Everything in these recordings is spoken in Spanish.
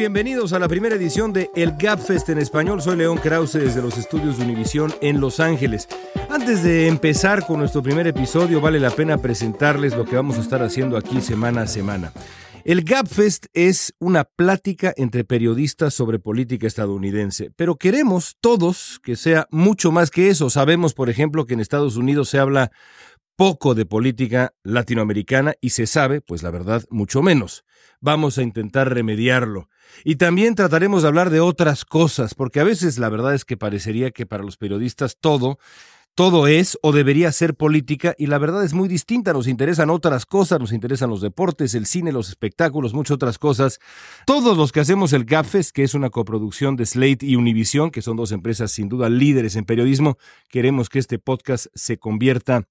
bienvenidos a la primera edición de El Gapfest en español. Soy León Krause desde los estudios de Univisión en Los Ángeles. Antes de empezar con nuestro primer episodio, vale la pena presentarles lo que vamos a estar haciendo aquí semana a semana. El Gapfest es una plática entre periodistas sobre política estadounidense, pero queremos todos que sea mucho más que eso. Sabemos, por ejemplo, que en Estados Unidos se habla poco de política latinoamericana y se sabe, pues la verdad, mucho menos. Vamos a intentar remediarlo. Y también trataremos de hablar de otras cosas, porque a veces la verdad es que parecería que para los periodistas todo todo es o debería ser política y la verdad es muy distinta. Nos interesan otras cosas, nos interesan los deportes, el cine, los espectáculos, muchas otras cosas. Todos los que hacemos el GAFES, que es una coproducción de Slate y Univision, que son dos empresas sin duda líderes en periodismo, queremos que este podcast se convierta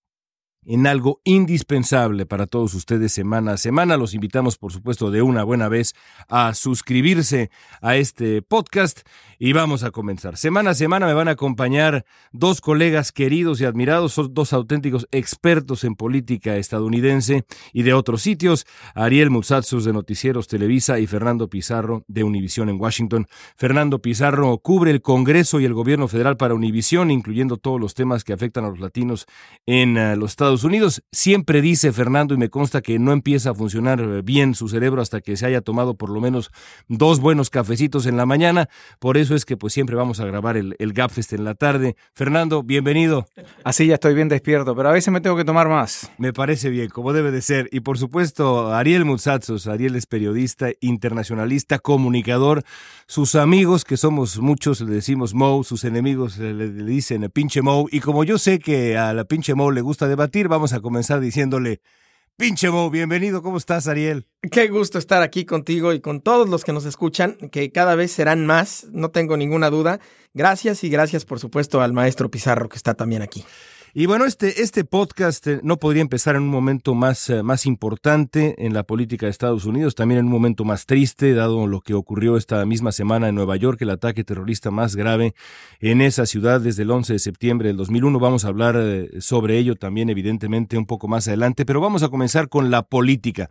en algo indispensable para todos ustedes semana a semana. Los invitamos, por supuesto, de una buena vez a suscribirse a este podcast y vamos a comenzar. Semana a semana me van a acompañar dos colegas queridos y admirados, son dos auténticos expertos en política estadounidense y de otros sitios, Ariel Mutsatsus de Noticieros Televisa y Fernando Pizarro de Univisión en Washington. Fernando Pizarro cubre el Congreso y el gobierno federal para Univisión, incluyendo todos los temas que afectan a los latinos en eh, los Estados Unidos. Siempre dice Fernando, y me consta que no empieza a funcionar eh, bien su cerebro hasta que se haya tomado por lo menos dos buenos cafecitos en la mañana. Por eso es que pues siempre vamos a grabar el, el Gapfest en la tarde. Fernando, bienvenido. Así ya estoy bien despierto, pero a veces me tengo que tomar más. Me parece bien, como debe de ser. Y por supuesto, Ariel Mutsatsos. Ariel es periodista, internacionalista, comunicador. Sus amigos, que somos muchos, le decimos Mo, sus enemigos le, le dicen pinche Mo. Y como yo sé que a la pinche Mo le gusta debatir, vamos a comenzar diciéndole, pinche Mo, bienvenido, ¿cómo estás, Ariel? Qué gusto estar aquí contigo y con todos los que nos escuchan, que cada vez serán más, no tengo ninguna duda. Gracias y gracias, por supuesto, al maestro Pizarro que está también aquí. Y bueno, este, este podcast eh, no podría empezar en un momento más, eh, más importante en la política de Estados Unidos, también en un momento más triste, dado lo que ocurrió esta misma semana en Nueva York, el ataque terrorista más grave en esa ciudad desde el 11 de septiembre del 2001. Vamos a hablar eh, sobre ello también, evidentemente, un poco más adelante, pero vamos a comenzar con la política.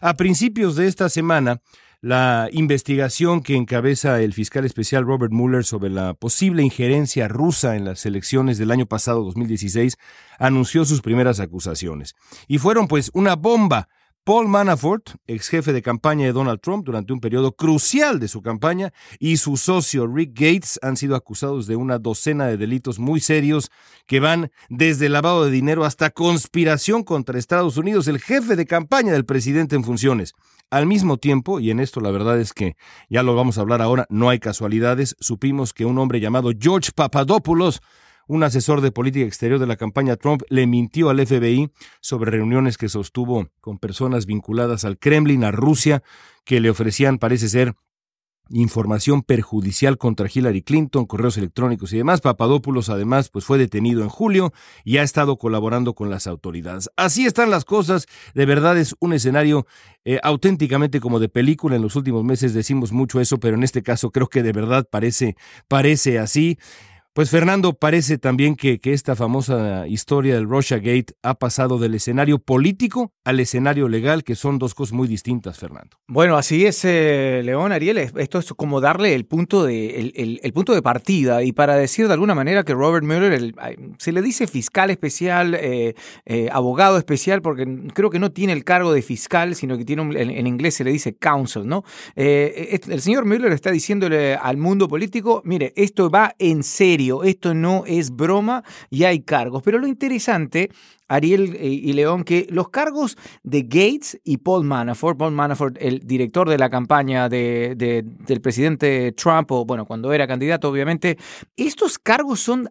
A principios de esta semana, la investigación que encabeza el fiscal especial Robert Mueller sobre la posible injerencia rusa en las elecciones del año pasado 2016 anunció sus primeras acusaciones. Y fueron pues una bomba. Paul Manafort, ex jefe de campaña de Donald Trump durante un periodo crucial de su campaña, y su socio Rick Gates han sido acusados de una docena de delitos muy serios que van desde lavado de dinero hasta conspiración contra Estados Unidos, el jefe de campaña del presidente en funciones. Al mismo tiempo, y en esto la verdad es que ya lo vamos a hablar ahora, no hay casualidades, supimos que un hombre llamado George Papadopoulos, un asesor de política exterior de la campaña Trump, le mintió al FBI sobre reuniones que sostuvo con personas vinculadas al Kremlin, a Rusia, que le ofrecían, parece ser, información perjudicial contra Hillary Clinton, correos electrónicos y demás. Papadopoulos además pues fue detenido en julio y ha estado colaborando con las autoridades. Así están las cosas, de verdad es un escenario eh, auténticamente como de película. En los últimos meses decimos mucho eso, pero en este caso creo que de verdad parece parece así. Pues Fernando, parece también que, que, esta famosa historia del Russia Gate ha pasado del escenario político al escenario legal, que son dos cosas muy distintas, Fernando. Bueno, así es, eh, León Ariel. Esto es como darle el punto de, el, el, el, punto de partida. Y para decir de alguna manera que Robert Mueller, se le dice fiscal especial, eh, eh, abogado especial, porque creo que no tiene el cargo de fiscal, sino que tiene un, en, inglés se le dice counsel, ¿no? El señor Mueller está diciéndole al mundo político, mire, esto va en serio esto no es broma y hay cargos. Pero lo interesante, Ariel eh, y León, que los cargos de Gates y Paul Manafort, Paul Manafort, el director de la campaña de, de, del presidente Trump, o bueno, cuando era candidato, obviamente, estos cargos son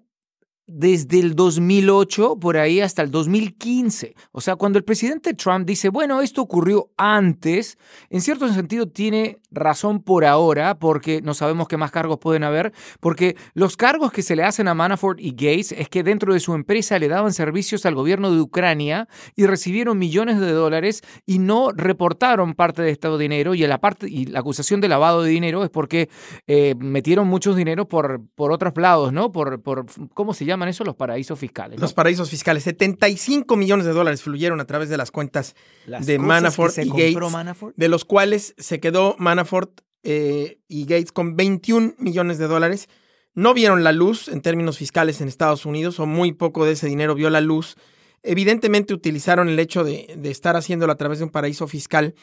desde el 2008 por ahí hasta el 2015. O sea, cuando el presidente Trump dice, bueno, esto ocurrió antes, en cierto sentido tiene razón por ahora, porque no sabemos qué más cargos pueden haber, porque los cargos que se le hacen a Manafort y Gates es que dentro de su empresa le daban servicios al gobierno de Ucrania y recibieron millones de dólares y no reportaron parte de este dinero y la, parte, y la acusación de lavado de dinero es porque eh, metieron muchos dinero por, por otros lados, ¿no? Por, por, ¿cómo se llaman eso? Los paraísos fiscales. ¿no? Los paraísos fiscales. 75 millones de dólares fluyeron a través de las cuentas las de Manafort y Gates, Manafort. de los cuales se quedó Manafort eh, y Gates con 21 millones de dólares. No vieron la luz en términos fiscales en Estados Unidos, o muy poco de ese dinero vio la luz. Evidentemente utilizaron el hecho de, de estar haciéndolo a través de un paraíso fiscal,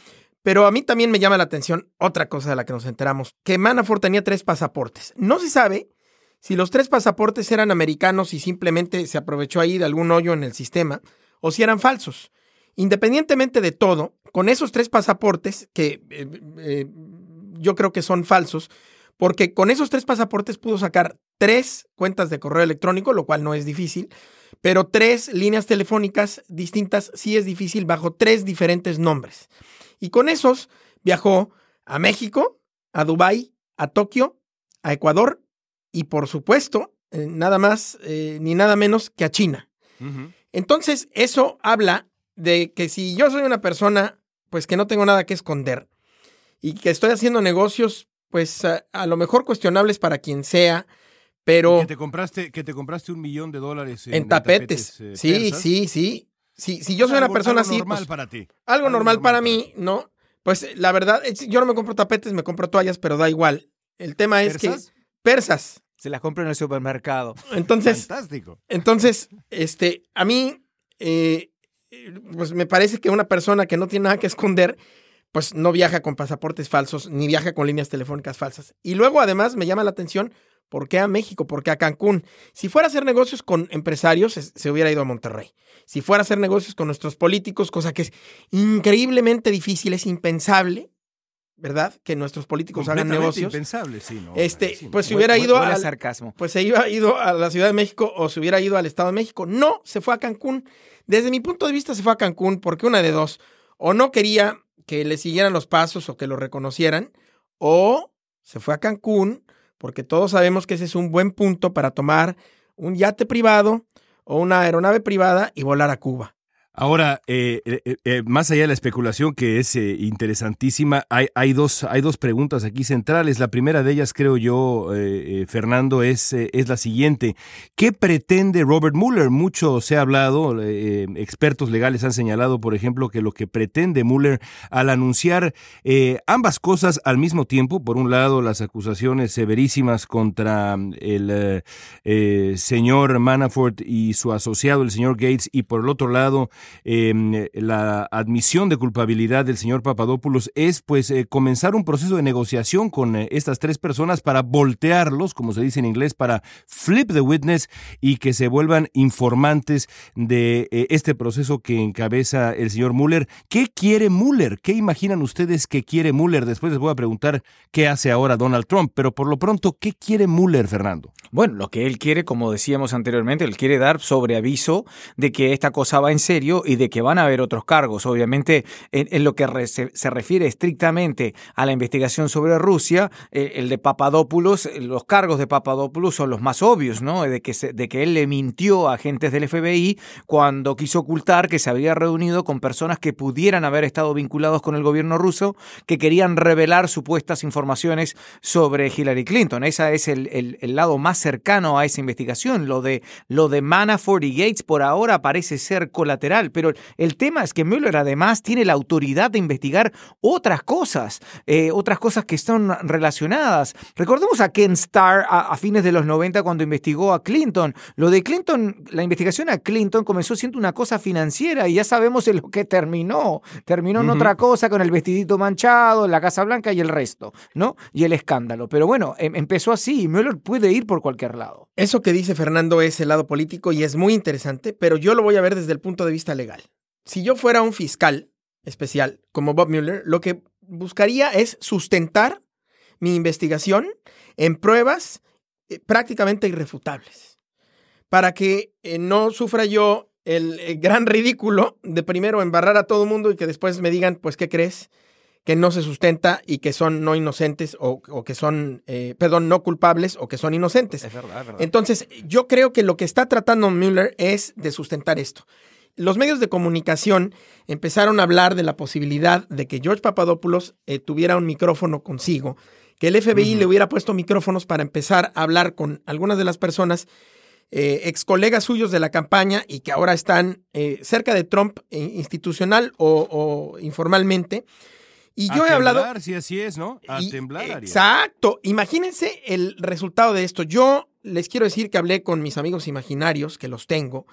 pero a mí también me llama la atención otra cosa de la que nos enteramos, que Manafort tenía tres pasaportes. No se sabe si los tres pasaportes eran americanos y simplemente se aprovechó ahí de algún hoyo en el sistema, o si eran falsos. Independientemente de todo, con esos tres pasaportes, que eh, eh, yo creo que son falsos, porque con esos tres pasaportes pudo sacar tres cuentas de correo electrónico, lo cual no es difícil, pero tres líneas telefónicas distintas sí es difícil bajo tres diferentes nombres. Y con esos viajó a México, a Dubái, a Tokio, a Ecuador y por supuesto, eh, nada más ni nada menos que a China. Entonces, eso habla de que si yo soy una persona, pues que no tengo nada que esconder y que estoy haciendo negocios, pues a, lo mejor cuestionables para quien sea, pero... Que te compraste, que te compraste un millón de dólares en, tapetes. Eh, sí, sí, sí, sí. Si yo soy una persona algo así... Normal pues, para ti. Algo, normal, para mí, ¿no? Pues la verdad, yo no me compro tapetes, me compro toallas, pero da igual. El tema es que... Persas. Se las compro en el supermercado. Entonces... Fantástico. Entonces, este, a mí... Eh, pues me parece que una persona que no tiene nada que esconder, pues no viaja con pasaportes falsos ni viaja con líneas telefónicas falsas. Y luego además me llama la atención, ¿por qué a México? ¿Por qué a Cancún? Si fuera a hacer negocios con empresarios, se hubiera ido a Monterrey. Si fuera a hacer negocios con nuestros políticos, cosa que es increíblemente difícil, es impensable, ¿verdad? Que nuestros políticos hagan negocios. impensable, sí, ¿no? Este, pues si hubiera ido a sarcasmo. Pues se iba ido a la Ciudad de México o se hubiera ido al Estado de México. No, se fue a Cancún. Desde mi punto de vista se fue a Cancún porque una de dos, o no quería que le siguieran los pasos o que lo reconocieran, o se fue a Cancún porque todos sabemos que ese es un buen punto para tomar un yate privado o una aeronave privada y volar a Cuba. Ahora, eh, eh, eh, más allá de la especulación que es interesantísima, hay, hay, dos, hay dos preguntas aquí centrales. La primera de ellas, creo yo, Fernando, es, es la siguiente. ¿Qué pretende Robert Mueller? Mucho se ha hablado, expertos legales han señalado, por ejemplo, que lo que pretende Mueller al anunciar ambas cosas al mismo tiempo, por un lado, las acusaciones severísimas contra el señor Manafort y su asociado, el señor Gates, y por el otro lado, Em, la admisión de culpabilidad del señor Papadopoulos es pues eh, comenzar un proceso de negociación con eh, estas tres personas para voltearlos, como se dice en inglés, para flip the witness y que se vuelvan informantes de eh, este proceso que encabeza el señor Mueller. ¿Qué quiere Mueller? ¿Qué imaginan ustedes que quiere Mueller? Después les voy a preguntar qué hace ahora Donald Trump, pero por lo pronto, ¿qué quiere Mueller, Fernando? Bueno, lo que él quiere, como decíamos anteriormente, él quiere dar sobreaviso de que esta cosa va en serio y de que van a haber otros cargos. Obviamente, en, lo que se, refiere estrictamente a la investigación sobre Rusia, eh, el de Papadopoulos, eh, los cargos de Papadopoulos son los más obvios, ¿no? De que, de que él le mintió a agentes del FBI cuando quiso ocultar que se había reunido con personas que pudieran haber estado vinculados con el gobierno ruso, que querían revelar supuestas informaciones sobre Hillary Clinton. Ese es el, lado más cercano a esa investigación. Lo de, lo de Manafort y Gates por ahora parece ser colateral pero el tema es que Mueller además tiene la autoridad de investigar otras cosas, eh, otras cosas que están relacionadas. Recordemos a Ken Starr a, fines de los 90 cuando investigó a Clinton. Lo de Clinton, la investigación a Clinton comenzó siendo una cosa financiera y ya sabemos en lo que terminó. Terminó en otra cosa con el vestidito manchado, la Casa Blanca y el resto, ¿no? Y el escándalo. Pero bueno, em, empezó así y Mueller puede ir por cualquier lado. Eso que dice Fernando es el lado político y es muy interesante, pero yo lo voy a ver desde el punto de vista legal. Si yo fuera un fiscal especial como Bob Mueller, lo que buscaría es sustentar mi investigación en pruebas eh, prácticamente irrefutables, para que eh, no sufra yo el, el, gran ridículo de primero embarrar a todo el mundo y que después me digan, pues, ¿qué crees? que no se sustenta y que son no inocentes o, que son, eh, perdón, no culpables o que son inocentes. Es verdad, es verdad. Entonces, yo creo que lo que está tratando Mueller es de sustentar esto. Los medios de comunicación empezaron a hablar de la posibilidad de que George Papadopoulos eh, tuviera un micrófono consigo, que el FBI le hubiera puesto micrófonos para empezar a hablar con algunas de las personas eh, ex colegas suyos de la campaña y que ahora están cerca de Trump institucional o informalmente Y yo he hablado. Si así es, ¿no? A temblar. Exacto. Imagínense el resultado de esto. Yo les quiero decir que hablé con mis amigos imaginarios, que los tengo,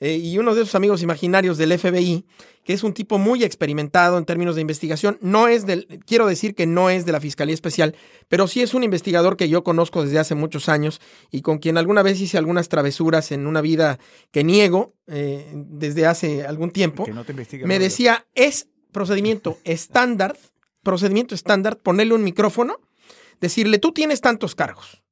eh, y uno de esos amigos imaginarios del FBI, que es un tipo muy experimentado en términos de investigación, no es del, quiero decir que no es de la Fiscalía Especial, pero sí es un investigador que yo conozco desde hace muchos años y con quien alguna vez hice algunas travesuras en una vida que niego eh, desde hace algún tiempo. me decía, es procedimiento estándar, procedimiento estándar, ponerle un micrófono, decirle, tú tienes tantos cargos.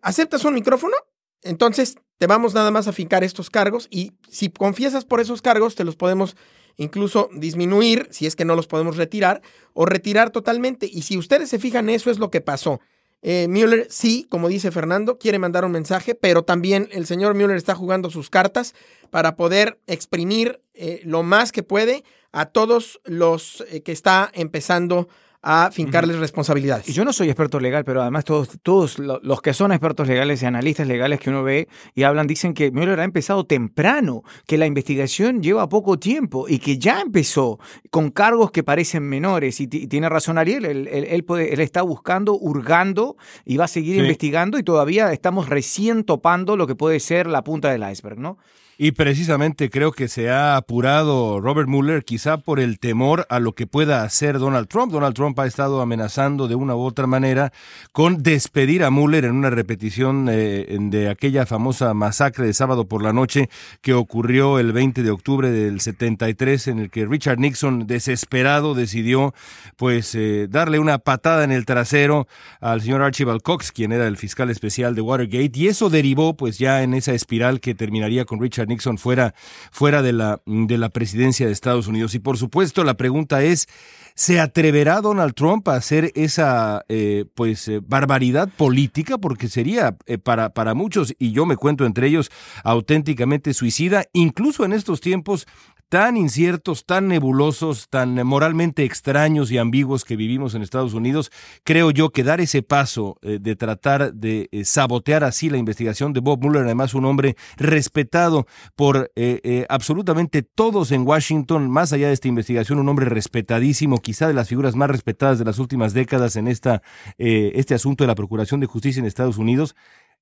¿Aceptas un micrófono? Entonces te vamos nada más a fincar estos cargos y si confiesas por esos cargos te los podemos incluso disminuir si es que no los podemos retirar o retirar totalmente. Y si ustedes se fijan, eso es lo que pasó. Eh, Mueller sí, como dice Fernando, quiere mandar un mensaje, pero también el señor Mueller está jugando sus cartas para poder exprimir eh, lo más que puede a todos los eh, que está empezando a fincarles responsabilidades. Y yo no soy experto legal, pero además todos, todos los que son expertos legales y analistas legales que uno ve y hablan dicen que Mueller ha empezado temprano, que la investigación lleva poco tiempo y que ya empezó con cargos que parecen menores. Y, tiene razón Ariel, él, él, puede, él, está buscando, hurgando y va a seguir investigando y todavía estamos recién topando lo que puede ser la punta del iceberg, ¿no? Y precisamente creo que se ha apurado Robert Mueller quizá por el temor a lo que pueda hacer Donald Trump. Donald Trump ha estado amenazando de una u otra manera con despedir a Mueller en una repetición eh, de aquella famosa masacre de sábado por la noche que ocurrió el 20 de octubre del 73 en el que Richard Nixon desesperado decidió pues eh, darle una patada en el trasero al señor Archibald Cox, quien era el fiscal especial de Watergate y eso derivó pues ya en esa espiral que terminaría con Richard Nixon fuera, fuera de, la, de la presidencia de Estados Unidos. Y por supuesto, la pregunta es, ¿se atreverá Donald Trump a hacer esa eh, pues eh, barbaridad política? Porque sería eh, para, para muchos, y yo me cuento entre ellos, auténticamente suicida, incluso en estos tiempos tan inciertos, tan nebulosos, tan moralmente extraños y ambiguos que vivimos en Estados Unidos, creo yo que dar ese paso eh, de tratar de eh, sabotear así la investigación de Bob Mueller, además un hombre respetado por eh, absolutamente todos en Washington, más allá de esta investigación, un hombre respetadísimo, quizá de las figuras más respetadas de las últimas décadas en esta, este asunto de la Procuración de Justicia en Estados Unidos.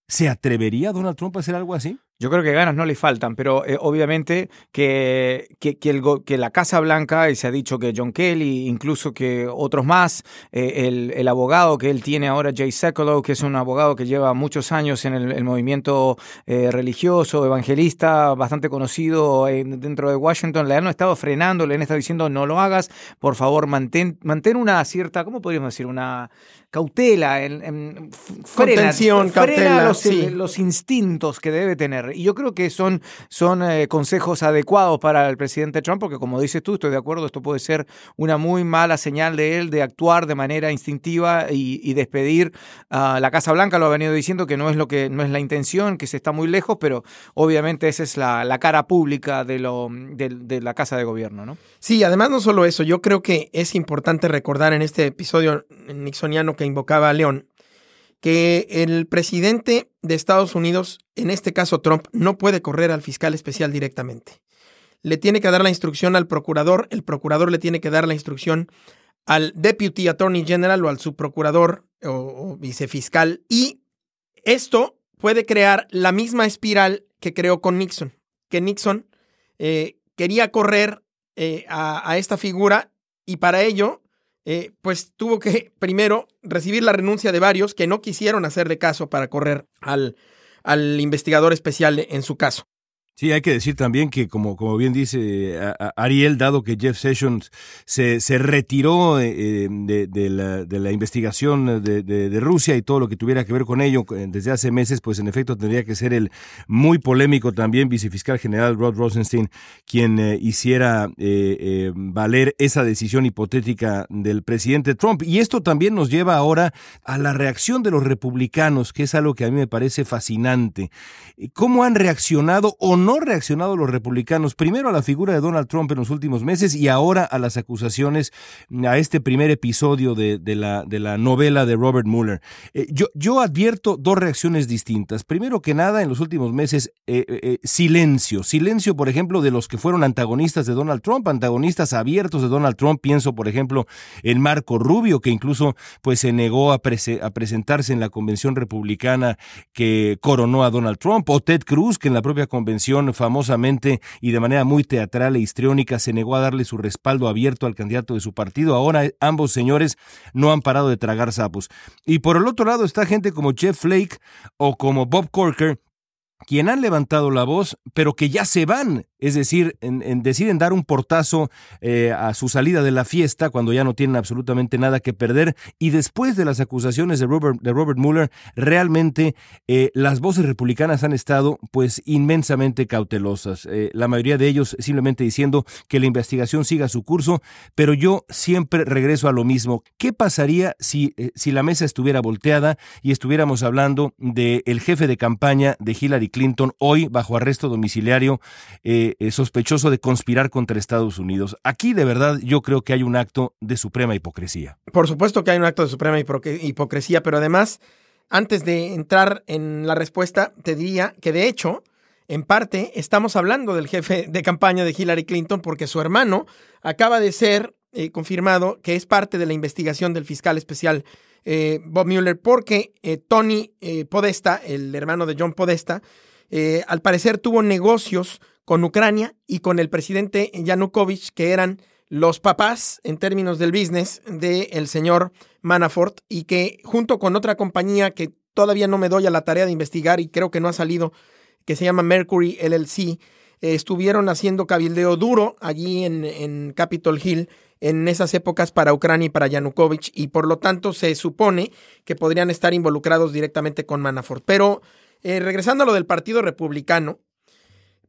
¿Se atrevería Donald Trump a hacer algo así? Yo creo que ganas no le faltan, pero eh, obviamente que, que, el, que, la Casa Blanca, y se ha dicho que John Kelly, incluso que otros más, eh, el, el, abogado que él tiene ahora, Jay Sekulow, que es un abogado que lleva muchos años en el, movimiento eh, religioso, evangelista, bastante conocido dentro de Washington, le han estado frenando, le han estado diciendo no lo hagas, por favor, mantén, mantén una cierta, ¿cómo podríamos decir? Una cautela, en, en Contención, cautela, los, los instintos que debe tener. Y yo creo que son, son eh, consejos adecuados para el presidente Trump, porque como dices tú, estoy de acuerdo, esto puede ser una muy mala señal de él de actuar de manera instintiva y, despedir a la Casa Blanca. Lo ha venido diciendo que no es lo que no es la intención, que se está muy lejos, pero obviamente esa es la, cara pública de, lo, de, la Casa de Gobierno, ¿no? Sí, además no solo eso, yo creo que es importante recordar en este episodio nixoniano que invocaba a León, que el presidente de Estados Unidos, en este caso Trump, no puede correr al fiscal especial directamente. Le tiene que dar la instrucción al procurador, el procurador le tiene que dar la instrucción al Deputy Attorney General o al subprocurador o, vicefiscal y esto puede crear la misma espiral que creó con Nixon, que Nixon eh, quería correr eh, a, esta figura y para ello eh, pues tuvo que primero recibir la renuncia de varios que no quisieron hacerle caso para correr al, al investigador especial en su caso. Sí, hay que decir también que, como, como bien dice Ariel, dado que Jeff Sessions se, se retiró eh, de, de, la, de, la, investigación de, Rusia y todo lo que tuviera que ver con ello eh, desde hace meses, pues en efecto tendría que ser el muy polémico también vicefiscal general Rod Rosenstein quien eh, hiciera valer esa decisión hipotética del presidente Trump. Y esto también nos lleva ahora a la reacción de los republicanos, que es algo que a mí me parece fascinante. ¿Cómo han reaccionado o no? No reaccionado los republicanos primero a la figura de Donald Trump en los últimos meses y ahora a las acusaciones, a este primer episodio de, la, de la, novela de Robert Mueller? Eh, yo, yo, advierto dos reacciones distintas. Primero que nada, en los últimos meses, eh, eh, silencio. Silencio, por ejemplo, de los que fueron antagonistas de Donald Trump, antagonistas abiertos de Donald Trump. Pienso, por ejemplo, en Marco Rubio, que incluso pues, se negó a, a presentarse en la convención republicana que coronó a Donald Trump, o Ted Cruz, que en la propia convención famosamente y de manera muy teatral e histriónica se negó a darle su respaldo abierto al candidato de su partido. Ahora ambos señores no han parado de tragar sapos. Y por el otro lado está gente como Jeff Flake o como Bob Corker, quien han levantado la voz, pero que ya se van es decir, en, deciden dar un portazo eh, a su salida de la fiesta cuando ya no tienen absolutamente nada que perder y después de las acusaciones de Robert, de Mueller, realmente eh, las voces republicanas han estado pues inmensamente cautelosas. Eh, la mayoría de ellos simplemente diciendo que la investigación siga su curso, pero yo siempre regreso a lo mismo. ¿Qué pasaría si, si la mesa estuviera volteada y estuviéramos hablando del el jefe de campaña de Hillary Clinton hoy bajo arresto domiciliario? Sospechoso de conspirar contra Estados Unidos. Aquí de verdad yo creo que hay un acto de suprema hipocresía. Por supuesto que hay un acto de suprema hipocresía, pero además, antes de entrar en la respuesta, te diría que de hecho, en parte, estamos hablando del jefe de campaña de Hillary Clinton porque su hermano acaba de ser eh, confirmado que es parte de la investigación del fiscal especial eh, Bob Mueller porque Tony Podesta, el hermano de John Podesta, al parecer tuvo negocios con Ucrania y con el presidente Yanukovych, que eran los papás en términos del business del señor Manafort y que junto con otra compañía que todavía no me doy a la tarea de investigar y creo que no ha salido, que se llama Mercury LLC, eh, estuvieron haciendo cabildeo duro allí en, en Capitol Hill en esas épocas para Ucrania y para Yanukovych y por lo tanto se supone que podrían estar involucrados directamente con Manafort. Pero eh, regresando a lo del Partido Republicano,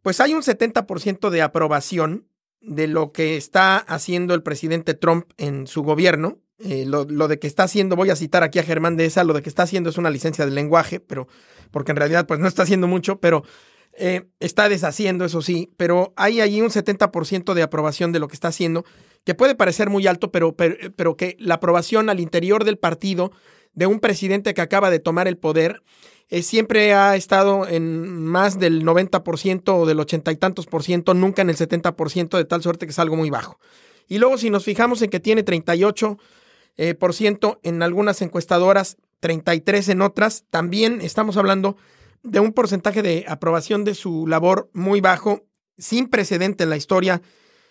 pues hay un 70% de aprobación de lo que está haciendo el presidente Trump en su gobierno. Eh, lo, de que está haciendo, voy a citar aquí a Germán de esa, lo de que está haciendo es una licencia de lenguaje, pero porque en realidad pues no está haciendo mucho, pero eh, está deshaciendo, eso sí, pero hay ahí un 70% de aprobación de lo que está haciendo, que puede parecer muy alto, pero, pero que la aprobación al interior del partido de un presidente que acaba de tomar el poder eh, siempre ha estado en más del 90% o del ochenta y tantos por ciento, nunca en el 70%, de tal suerte que es algo muy bajo. Y luego si nos fijamos en que tiene 38% eh, por ciento en algunas encuestadoras, 33 en otras, también estamos hablando de un porcentaje de aprobación de su labor muy bajo, sin precedente en la historia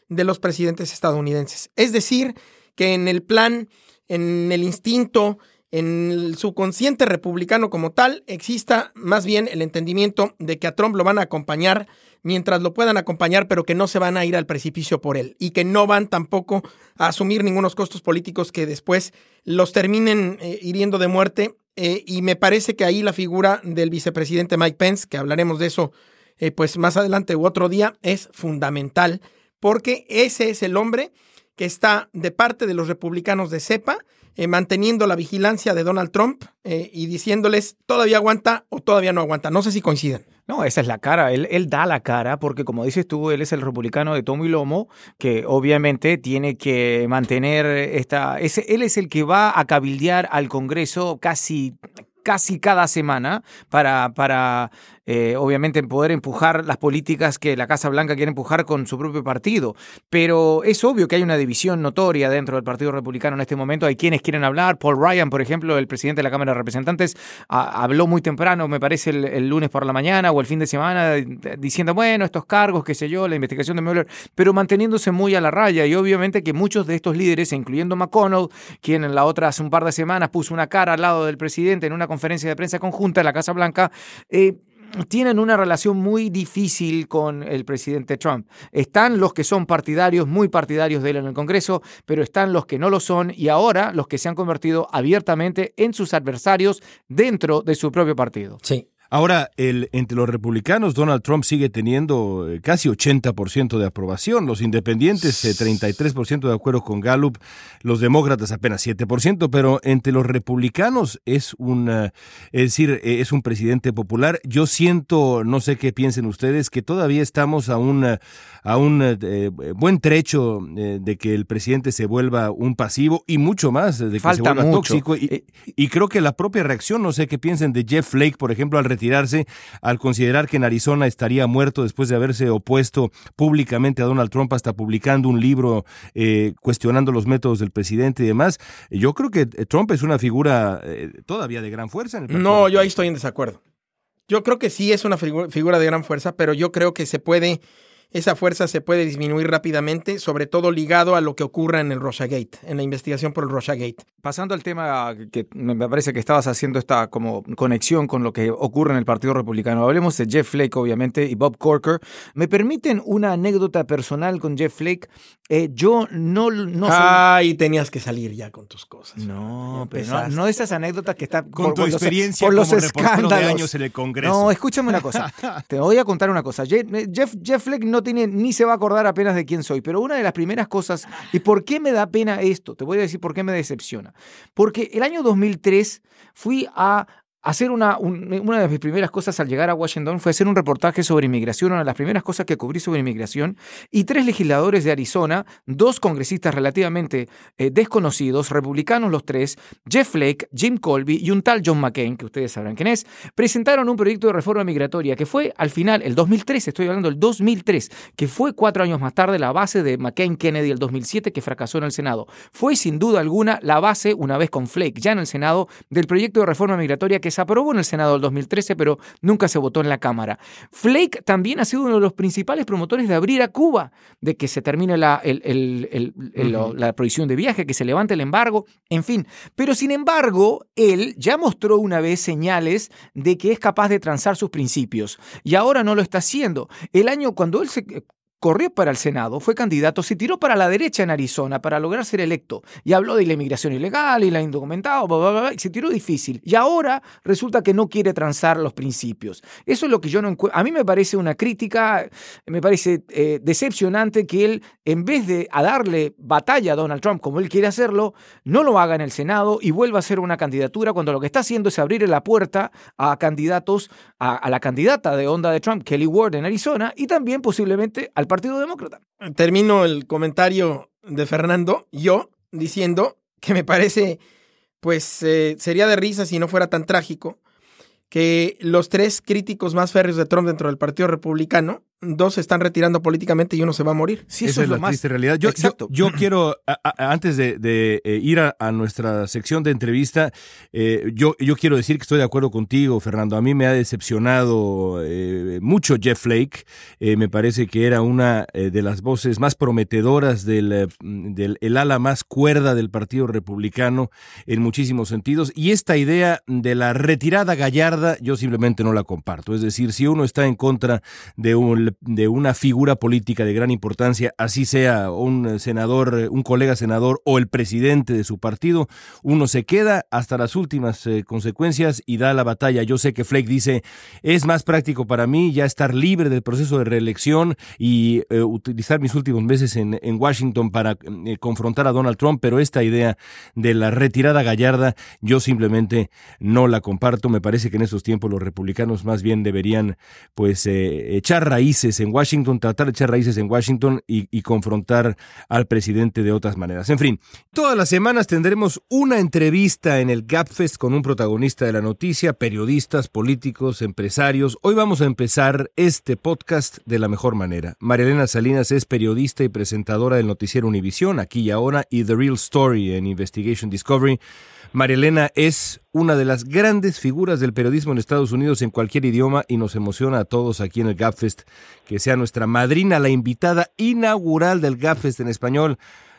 de los presidentes estadounidenses. Es decir, que en el plan, en el instinto, en el subconsciente republicano como tal exista más bien el entendimiento de que a Trump lo van a acompañar mientras lo puedan acompañar, pero que no se van a ir al precipicio por él y que no van tampoco a asumir ningunos costos políticos que después los terminen eh, hiriendo de muerte. Eh, y me parece que ahí la figura del vicepresidente Mike Pence, que hablaremos de eso eh, pues más adelante u otro día, es fundamental porque ese es el hombre que está de parte de los republicanos de cepa eh, manteniendo la vigilancia de Donald Trump eh, y diciéndoles todavía aguanta o todavía no aguanta. No sé si coinciden. No, esa es la cara. Él, él, da la cara porque, como dices tú, él es el republicano de tomo y lomo, que obviamente tiene que mantener esta. Ese, él es el que va a cabildear al Congreso casi casi cada semana para, para eh, obviamente poder empujar las políticas que la Casa Blanca quiere empujar con su propio partido. Pero es obvio que hay una división notoria dentro del Partido Republicano en este momento. Hay quienes quieren hablar. Paul Ryan, por ejemplo, el presidente de la Cámara de Representantes, habló muy temprano, me parece, el, lunes por la mañana o el fin de semana, diciendo, bueno, estos cargos, qué sé yo, la investigación de Mueller, pero manteniéndose muy a la raya. Y obviamente que muchos de estos líderes, incluyendo McConnell, quien en la otra hace un par de semanas puso una cara al lado del presidente en una conferencia de prensa conjunta en la Casa Blanca, eh, tienen una relación muy difícil con el presidente Trump. Están los que son partidarios, muy partidarios de él en el Congreso, pero están los que no lo son y ahora los que se han convertido abiertamente en sus adversarios dentro de su propio partido. Sí. Ahora, el, entre los republicanos, Donald Trump sigue teniendo eh, casi 80% de aprobación, los independientes 33% eh, de acuerdo con Gallup, los demócratas apenas 7%, pero entre los republicanos es un, es decir, es un presidente popular. Yo siento, no sé qué piensen ustedes, que todavía estamos a un, a un buen trecho de que el presidente se vuelva un pasivo y mucho más, de que se vuelva tóxico. Y, y creo que la propia reacción, no sé qué piensen de Jeff Flake, por ejemplo, al retirarse al considerar que en Arizona estaría muerto después de haberse opuesto públicamente a Donald Trump hasta publicando un libro eh, cuestionando los métodos del presidente y demás. Yo creo que eh, Trump es una figura eh, todavía de gran fuerza. En el no, yo ahí estoy en desacuerdo. Yo creo que sí es una figura de gran fuerza, pero yo creo que se puede esa fuerza se puede disminuir rápidamente, sobre todo ligado a lo que ocurra en el Gate, en la investigación por el Gate. Pasando al tema que me parece que estabas haciendo esta como conexión con lo que ocurre en el Partido Republicano. Hablemos de Jeff Flake, obviamente, y Bob Corker. ¿Me permiten una anécdota personal con Jeff Flake? Eh, yo no, no Ay, tenías que salir ya con tus cosas. No, pero no, no, esas anécdotas que están con tu experiencia por los como escándalos. de años en el Congreso. No, escúchame una cosa. Te voy a contar una cosa. Jeff, Jeff Flake no ni se va a acordar apenas de quién soy, pero una de las primeras cosas, ¿y por qué me da pena esto? Te voy a decir por qué me decepciona. Porque el año 2003 fui a hacer una, una de mis primeras cosas al llegar a Washington fue hacer un reportaje sobre inmigración, una de las primeras cosas que cubrí sobre inmigración, y tres legisladores de Arizona, dos congresistas relativamente eh, desconocidos, republicanos los tres, Jeff Flake, Jim Colby y un tal John McCain, que ustedes sabrán quién es, presentaron un proyecto de reforma migratoria que fue al final, el 2003, estoy hablando del 2003, que fue cuatro años más tarde la base de McCain-Kennedy el 2007 que fracasó en el Senado. Fue sin duda alguna la base, una vez con Flake ya en el Senado, del proyecto de reforma migratoria que se aprobó en el Senado del 2013, pero nunca se votó en la Cámara. Flake también ha sido uno de los principales promotores de abrir a Cuba, de que se termine la, la prohibición de viaje, que se levante el embargo, en fin. Pero sin embargo, él ya mostró una vez señales de que es capaz de transar sus principios y ahora no lo está haciendo. El año cuando él se corrió para el Senado, fue candidato, se tiró para la derecha en Arizona para lograr ser electo y habló de la inmigración ilegal y la indocumentado, y se tiró difícil. Y ahora resulta que no quiere transar los principios. Eso es lo que yo no encuentro. A mí me parece una crítica, me parece eh, decepcionante que él, en vez de a darle batalla a Donald Trump como él quiere hacerlo, no lo haga en el Senado y vuelva a hacer una candidatura cuando lo que está haciendo es abrirle la puerta a candidatos, a, a la candidata de onda de Trump, Kelly Ward en Arizona, y también posiblemente al Partido Demócrata. Termino el comentario de Fernando, yo, diciendo que me parece, pues eh, sería de risa si no fuera tan trágico que los tres críticos más férreos de Trump dentro del Partido Republicano dos se están retirando políticamente y uno se va a morir. Sí, eso es, la triste realidad. Yo, yo, quiero, antes de, eh, ir a, nuestra sección de entrevista, eh, yo, yo quiero decir que estoy de acuerdo contigo, Fernando. A mí me ha decepcionado eh, mucho Jeff Flake. me parece que era una de las voces más prometedoras del, del el ala más cuerda del Partido Republicano en muchísimos sentidos. Y esta idea de la retirada gallarda, yo simplemente no la comparto. Es decir, si uno está en contra de un de una figura política de gran importancia, así sea un senador, un colega senador o el presidente de su partido, uno se queda hasta las últimas eh, consecuencias y da la batalla. Yo sé que Flake dice, es más práctico para mí ya estar libre del proceso de reelección y eh, utilizar mis últimos meses en, Washington para eh, confrontar a Donald Trump, pero esta idea de la retirada gallarda, yo simplemente no la comparto. Me parece que en estos tiempos los republicanos más bien deberían pues echar raíz en Washington, tratar de echar raíces en Washington y, confrontar al presidente de otras maneras. En fin, todas las semanas tendremos una entrevista en el GapFest con un protagonista de la noticia, periodistas, políticos, empresarios. Hoy vamos a empezar este podcast de la mejor manera. Marielena Salinas es periodista y presentadora del noticiero Univisión, aquí y ahora, y The Real Story en Investigation Discovery. Marilena es una de las grandes figuras del periodismo en Estados Unidos en cualquier idioma y nos emociona a todos aquí en el GapFest que sea nuestra madrina, la invitada inaugural del GapFest en español.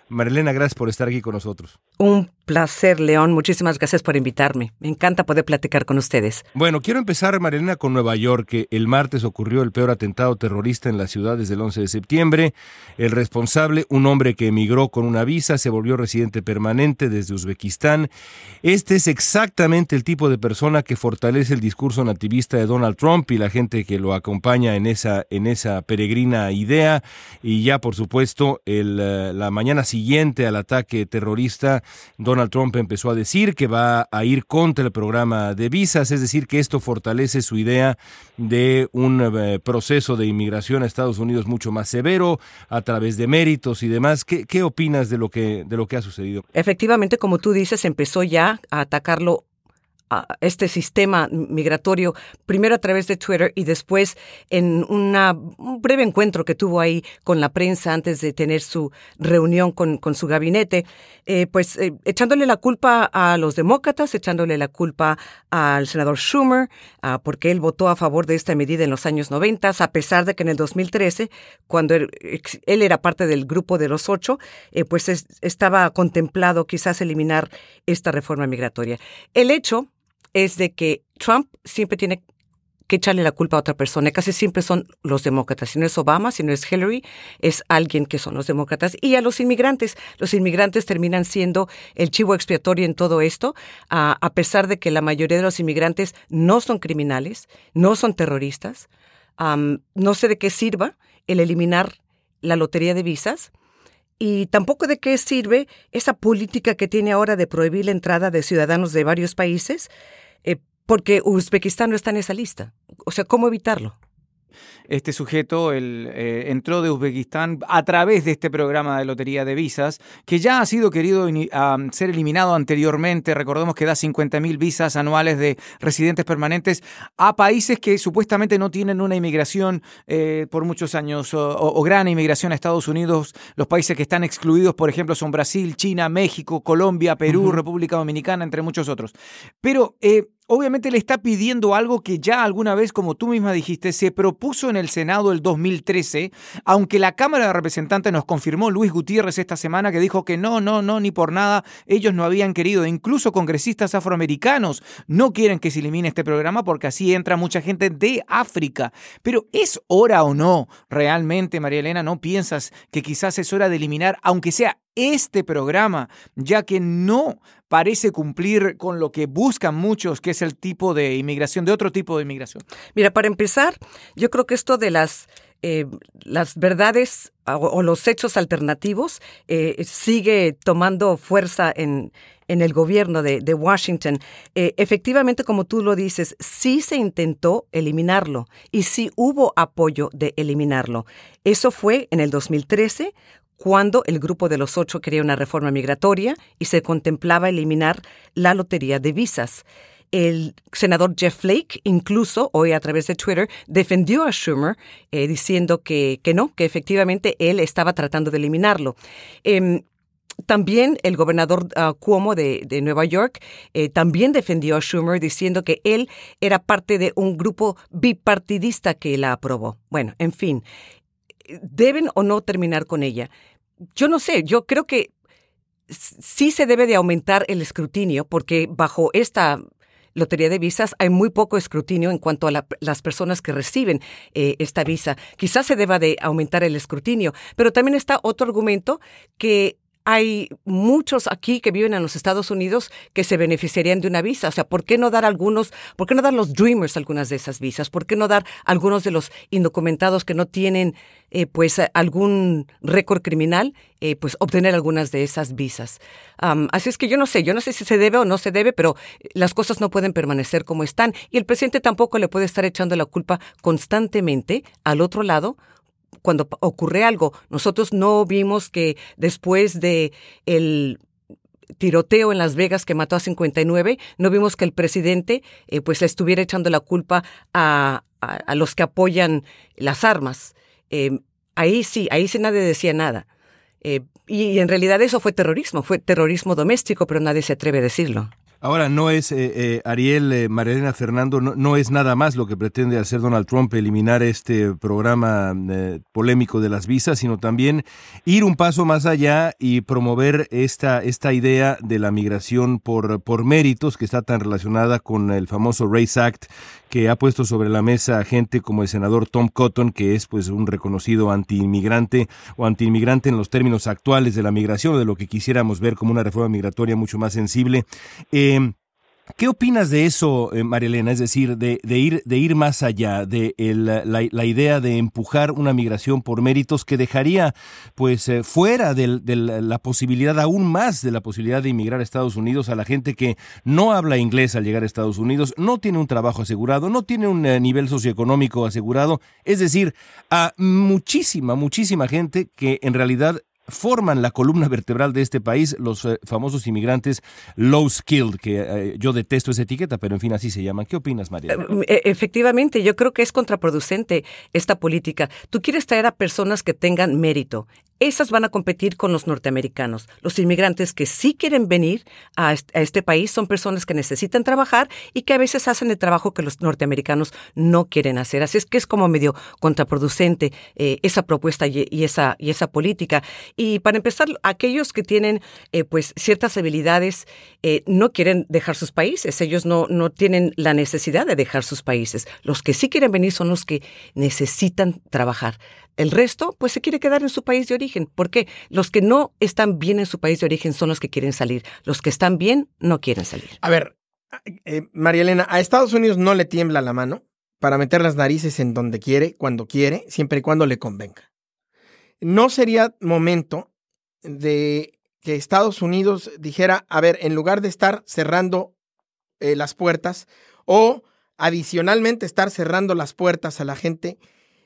Marilena, gracias por estar aquí con nosotros. Un placer, León. Muchísimas gracias por invitarme. Me encanta poder platicar con ustedes. Bueno, quiero empezar, Marilena, con Nueva York. Que el martes ocurrió el peor atentado terrorista en la ciudad desde el 11 de septiembre. El responsable, un hombre que emigró con una visa, se volvió residente permanente desde Uzbekistán. Este es exactamente el tipo de persona que fortalece el discurso nativista de Donald Trump y la gente que lo acompaña en esa, en esa peregrina idea. Y ya, por supuesto, el, eh, la mañana siguiente al ataque terrorista, Donald Donald Trump empezó a decir que va a ir contra el programa de visas, es decir, que esto fortalece su idea de un eh, proceso de inmigración a Estados Unidos mucho más severo a través de méritos y demás. ¿Qué, qué opinas de lo que de lo que ha sucedido? Efectivamente, como tú dices, empezó ya a atacarlo este sistema migratorio, primero a través de Twitter y después en una, un breve encuentro que tuvo ahí con la prensa antes de tener su reunión con, con su gabinete, eh, pues eh, echándole la culpa a los demócratas, echándole la culpa al senador Schumer, porque él votó a favor de esta medida en los años 90, a pesar de que en el 2013, cuando él, era parte del grupo de los ocho, eh, pues estaba contemplado quizás eliminar esta reforma migratoria. El hecho es de que Trump siempre tiene que echarle la culpa a otra persona. Casi siempre son los demócratas. Si no es Obama, si no es Hillary, es alguien que son los demócratas. Y a los inmigrantes. Los inmigrantes terminan siendo el chivo expiatorio en todo esto, a, pesar de que la mayoría de los inmigrantes no son criminales, no son terroristas. no sé de qué sirva el eliminar la lotería de visas. Y tampoco de qué sirve esa política que tiene ahora de prohibir la entrada de ciudadanos de varios países eh, porque Uzbekistán no está en esa lista. O sea, ¿cómo evitarlo? Este sujeto eh, entró de Uzbekistán a través de este programa de lotería de visas, que ya ha sido querido ser eliminado anteriormente. Recordemos que da 50.000 visas anuales de residentes permanentes a países que supuestamente no tienen una inmigración eh, por muchos años o, gran inmigración a Estados Unidos. Los países que están excluidos, por ejemplo, son Brasil, China, México, Colombia, Perú, República Dominicana, entre muchos otros. Pero eh, obviamente le está pidiendo algo que ya alguna vez, como tú misma dijiste, se propuso en el Senado el 2013, aunque la Cámara de Representantes nos confirmó Luis Gutiérrez esta semana que dijo que no, no, no, ni por nada, ellos no habían querido, incluso congresistas afroamericanos no quieren que se elimine este programa porque así entra mucha gente de África. Pero ¿es hora o no realmente, María Elena? ¿No piensas que quizás es hora de eliminar, aunque sea este programa, ya que no parece cumplir con lo que buscan muchos, que es el tipo de inmigración, de otro tipo de inmigración? Mira, para empezar, yo creo que esto de las eh, las verdades o, los hechos alternativos eh, sigue tomando fuerza en, en el gobierno de, Washington. Eh, efectivamente, como tú lo dices, sí se intentó eliminarlo y sí hubo apoyo de eliminarlo. Eso fue en el 2013 cuando el grupo de los ocho quería una reforma migratoria y se contemplaba eliminar la lotería de visas. El senador Jeff Flake, incluso hoy a través de Twitter, defendió a Schumer eh, diciendo que, no, que efectivamente él estaba tratando de eliminarlo. Em, también el gobernador ah, Cuomo de, Nueva York eh, también defendió a Schumer diciendo que él era parte de un grupo bipartidista que la aprobó. Bueno, en fin, ¿Deben o no terminar con ella? Yo no sé, yo creo que sí se debe de aumentar el escrutinio porque bajo esta lotería de visas hay muy poco escrutinio en cuanto a las personas que reciben eh, esta visa. Quizás se deba de aumentar el escrutinio, pero también está otro argumento que hay muchos aquí que viven en los Estados Unidos que se beneficiarían de una visa. O sea, ¿por qué no dar algunos, por qué no dar los Dreamers algunas de esas visas? ¿Por qué no dar algunos de los indocumentados que no tienen eh, pues algún récord criminal, eh, pues obtener algunas de esas visas? así es que yo no sé, yo no sé si se debe o no se debe, pero las cosas no pueden permanecer como están y el presidente tampoco le puede estar echando la culpa constantemente al otro lado cuando ocurre algo. Nosotros no vimos que después de el tiroteo en Las Vegas que mató a 59, no vimos que el presidente eh, pues estuviera echando la culpa a, a, los que apoyan las armas. Eh, ahí sí, ahí sí nadie decía nada. Eh, y, en realidad eso fue terrorismo, fue terrorismo doméstico, pero nadie se atreve a decirlo. Ahora, no es, eh, eh, Ariel, eh, Marilena Fernando, no, es nada más lo que pretende hacer Donald Trump, eliminar este programa polémico de las visas, sino también ir un paso más allá y promover esta, esta idea de la migración por, por méritos que está tan relacionada con el famoso Race Act que ha puesto sobre la mesa a gente como el senador Tom Cotton, que es pues un reconocido antiinmigrante o antiinmigrante en los términos actuales de la migración de lo que quisiéramos ver como una reforma migratoria mucho más sensible. Eh, ¿Qué opinas de eso, eh, Marielena? Es decir, de, ir, de ir más allá, de la, idea de empujar una migración por méritos que dejaría pues eh, fuera de, la posibilidad, aún más de la posibilidad de inmigrar a Estados Unidos a la gente que no habla inglés al llegar a Estados Unidos, no tiene un trabajo asegurado, no tiene un eh, nivel socioeconómico asegurado, es decir, a muchísima, muchísima gente que en realidad forman la columna vertebral de este país, los eh, famosos inmigrantes low skilled, que eh, yo detesto esa etiqueta, pero en fin así se llaman. ¿Qué opinas, María? Eh, efectivamente, yo creo que es contraproducente esta política. Tú quieres traer a personas que tengan mérito esas van a competir con los norteamericanos. Los inmigrantes que sí quieren venir a este país son personas que necesitan trabajar y que a veces hacen el trabajo que los norteamericanos no quieren hacer. Así es que es como medio contraproducente eh, esa propuesta y, esa, y esa política. Y para empezar, aquellos que tienen eh, pues ciertas habilidades eh, no quieren dejar sus países. Ellos no, no tienen la necesidad de dejar sus países. Los que sí quieren venir son los que necesitan trabajar. El resto, pues se quiere quedar en su país de origen. ¿Por qué? Los que no están bien en su país de origen son los que quieren salir. Los que están bien no quieren salir. A ver, eh, María Elena, a Estados Unidos no le tiembla la mano para meter las narices en donde quiere, cuando quiere, siempre y cuando le convenga. ¿No sería momento de que Estados Unidos dijera, a ver, en lugar de estar cerrando eh, las puertas o adicionalmente estar cerrando las puertas a la gente,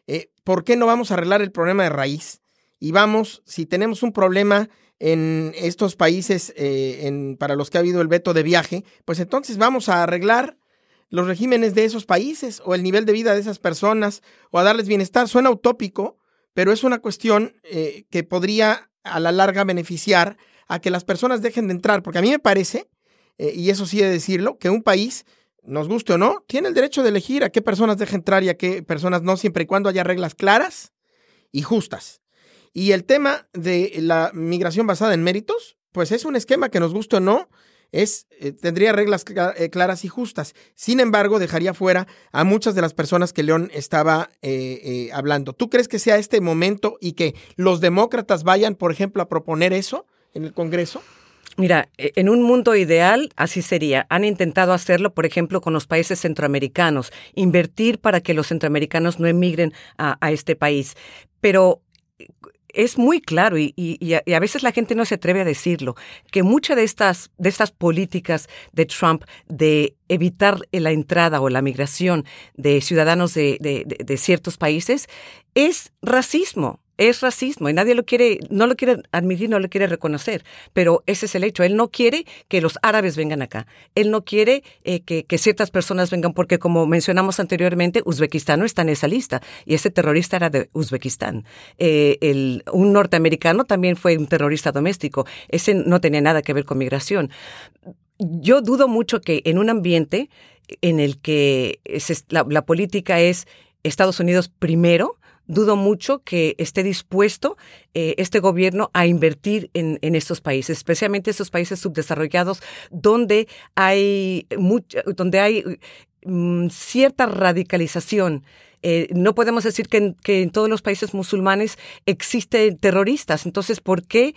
eh, ¿por qué no vamos a arreglar el problema de raíz? Y vamos, si tenemos un problema en estos países eh, para los que ha habido el veto de viaje, pues entonces vamos a arreglar los regímenes de esos países o el nivel de vida de esas personas o a darles bienestar. Suena utópico, pero es una cuestión eh, que podría a la larga beneficiar a que las personas dejen de entrar, porque a mí me parece, y eso sí de decirlo, que un país nos guste o no, tiene el derecho de elegir a qué personas deja entrar y a qué personas no, siempre y cuando haya reglas claras y justas. Y el tema de la migración basada en méritos, pues es un esquema que nos guste o no, es, eh, tendría reglas eh, claras y justas. Sin embargo, dejaría fuera a muchas de las personas que León estaba eh, hablando. ¿Tú crees que sea este momento y que los demócratas vayan, por ejemplo, a proponer eso en el Congreso? Mira, e, en un mundo ideal así sería. Han intentado hacerlo, por ejemplo, con los países centroamericanos, invertir para que los centroamericanos no emigren a, este país. Pero es muy claro y, a, veces la gente no se atreve a decirlo, que muchas de estas, de estas políticas de Trump de evitar la entrada o la migración de ciudadanos de ciertos países es racismo es racismo y nadie lo quiere, no lo quiere admitir, no lo quiere reconocer, pero ese es el hecho. Él no quiere que los árabes vengan acá. Él no quiere eh, que, ciertas personas vengan porque, como mencionamos anteriormente, Uzbekistán no está en esa lista y ese terrorista era de Uzbekistán. Eh, el, un norteamericano también fue un terrorista doméstico. Ese no tenía nada que ver con migración. Yo dudo mucho que en un ambiente en el que la política es Estados Unidos primero, dudo mucho que esté dispuesto eh, este gobierno a invertir en, estos países, especialmente esos países subdesarrollados donde hay, donde hay mm, cierta radicalización. Eh, no podemos decir que en, todos los países musulmanes existen terroristas. Entonces, ¿por qué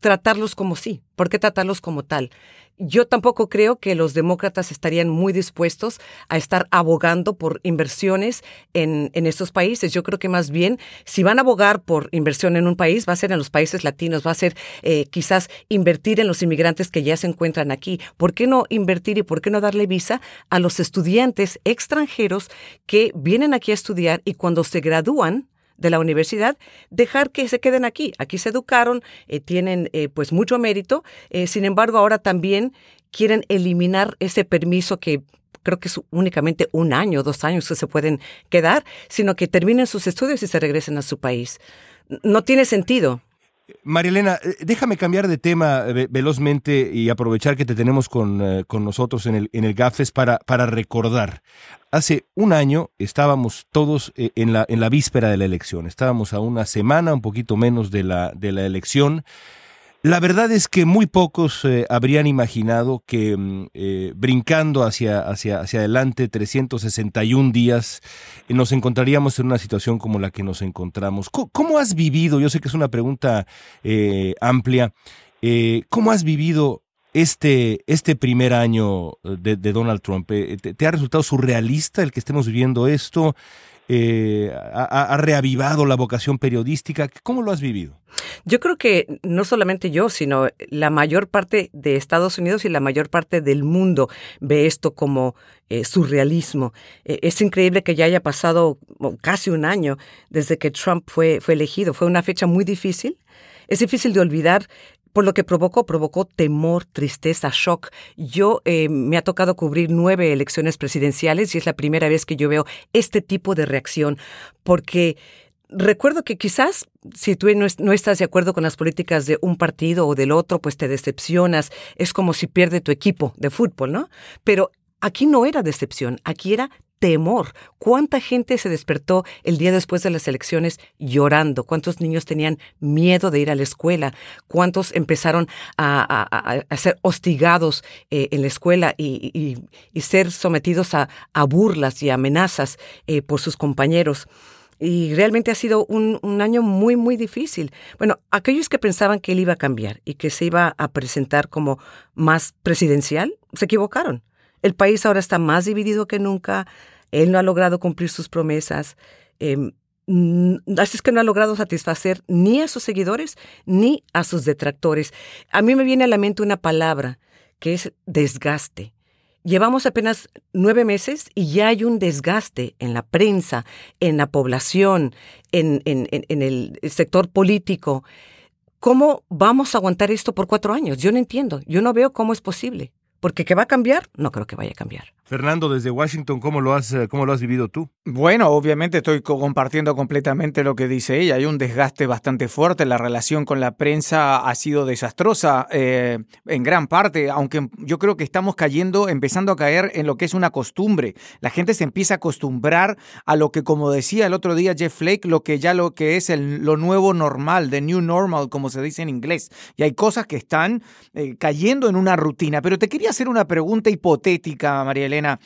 tratarlos como sí? ¿Por qué tratarlos como tal? Yo tampoco creo que los demócratas estarían muy dispuestos a estar abogando por inversiones en, en, estos países. Yo creo que más bien, si van a abogar por inversión en un país, va a ser en los países latinos, va a ser eh, quizás invertir en los inmigrantes que ya se encuentran aquí. ¿Por qué no invertir y por qué no darle visa a los estudiantes extranjeros que vienen aquí a estudiar y cuando se gradúan, de la universidad, dejar que se queden aquí. Aquí se educaron, eh, tienen eh, pues mucho mérito, eh, sin embargo ahora también quieren eliminar ese permiso que creo que es únicamente un año, dos años que se pueden quedar, sino que terminen sus estudios y se regresen a su país. No tiene sentido. María eh, déjame cambiar de tema eh, velozmente y aprovechar que te tenemos con, eh, con nosotros en el, en el GAFES para, para recordar. Hace un año estábamos todos en la, en la víspera de la elección. Estábamos a una semana, un poquito menos de la, de la elección. La verdad es que muy pocos eh, habrían imaginado que mm, eh, brincando hacia, hacia, hacia adelante 361 días eh, nos encontraríamos en una situación como la que nos encontramos. ¿Cómo, has vivido? Yo sé que es una pregunta amplia. ¿Cómo has vivido este, este primer año de, Donald Trump? ¿Te, ha resultado surrealista el que estemos viviendo esto? Eh, ha, reavivado la vocación periodística. ¿Cómo lo has vivido? Yo creo que no solamente yo, sino la mayor parte de Estados Unidos y la mayor parte del mundo ve esto como eh, surrealismo. Eh, es increíble que ya haya pasado casi un año desde que Trump fue, fue elegido. Fue una fecha muy difícil. Es difícil de olvidar por lo que provocó, provocó temor, tristeza, shock. Yo eh, me ha tocado cubrir nueve elecciones presidenciales y es la primera vez que yo veo este tipo de reacción, porque recuerdo que quizás si tú no, estás de acuerdo con las políticas de un partido o del otro, pues te decepcionas. Es como si pierde tu equipo de fútbol, ¿no? Pero aquí no era decepción, aquí era temor. ¿Cuánta gente se despertó el día después de las elecciones llorando? ¿Cuántos niños tenían miedo de ir a la escuela? ¿Cuántos empezaron a, ser hostigados eh, en la escuela y, ser sometidos a, burlas y amenazas eh, por sus compañeros? Y realmente ha sido un, un, año muy, muy difícil. Bueno, aquellos que pensaban que él iba a cambiar y que se iba a presentar como más presidencial, se equivocaron. El país ahora está más dividido que nunca. Él no ha logrado cumplir sus promesas. Em, así es que no ha logrado satisfacer ni a sus seguidores ni a sus detractores. A mí me viene a la mente una palabra que es desgaste. Llevamos apenas nueve meses y ya hay un desgaste en la prensa, en la población, en, en el sector político. ¿Cómo vamos a aguantar esto por cuatro años? Yo no entiendo. Yo no veo cómo es posible. Porque que va a cambiar, no creo que vaya a cambiar. Fernando, desde Washington, ¿cómo lo has, eh, cómo lo has vivido tú? Bueno, obviamente estoy compartiendo completamente lo que dice ella. Hay un desgaste bastante fuerte. La relación con la prensa ha sido desastrosa eh, en gran parte, aunque yo creo que estamos cayendo, empezando a caer en lo que es una costumbre. La gente se empieza a acostumbrar a lo que, como decía el otro día Jeff Flake, lo que ya lo que es el, lo nuevo normal, the new normal, como se dice en inglés. Y hay cosas que están eh, cayendo en una rutina. Pero te quería hacer una pregunta hipotética, María Elena.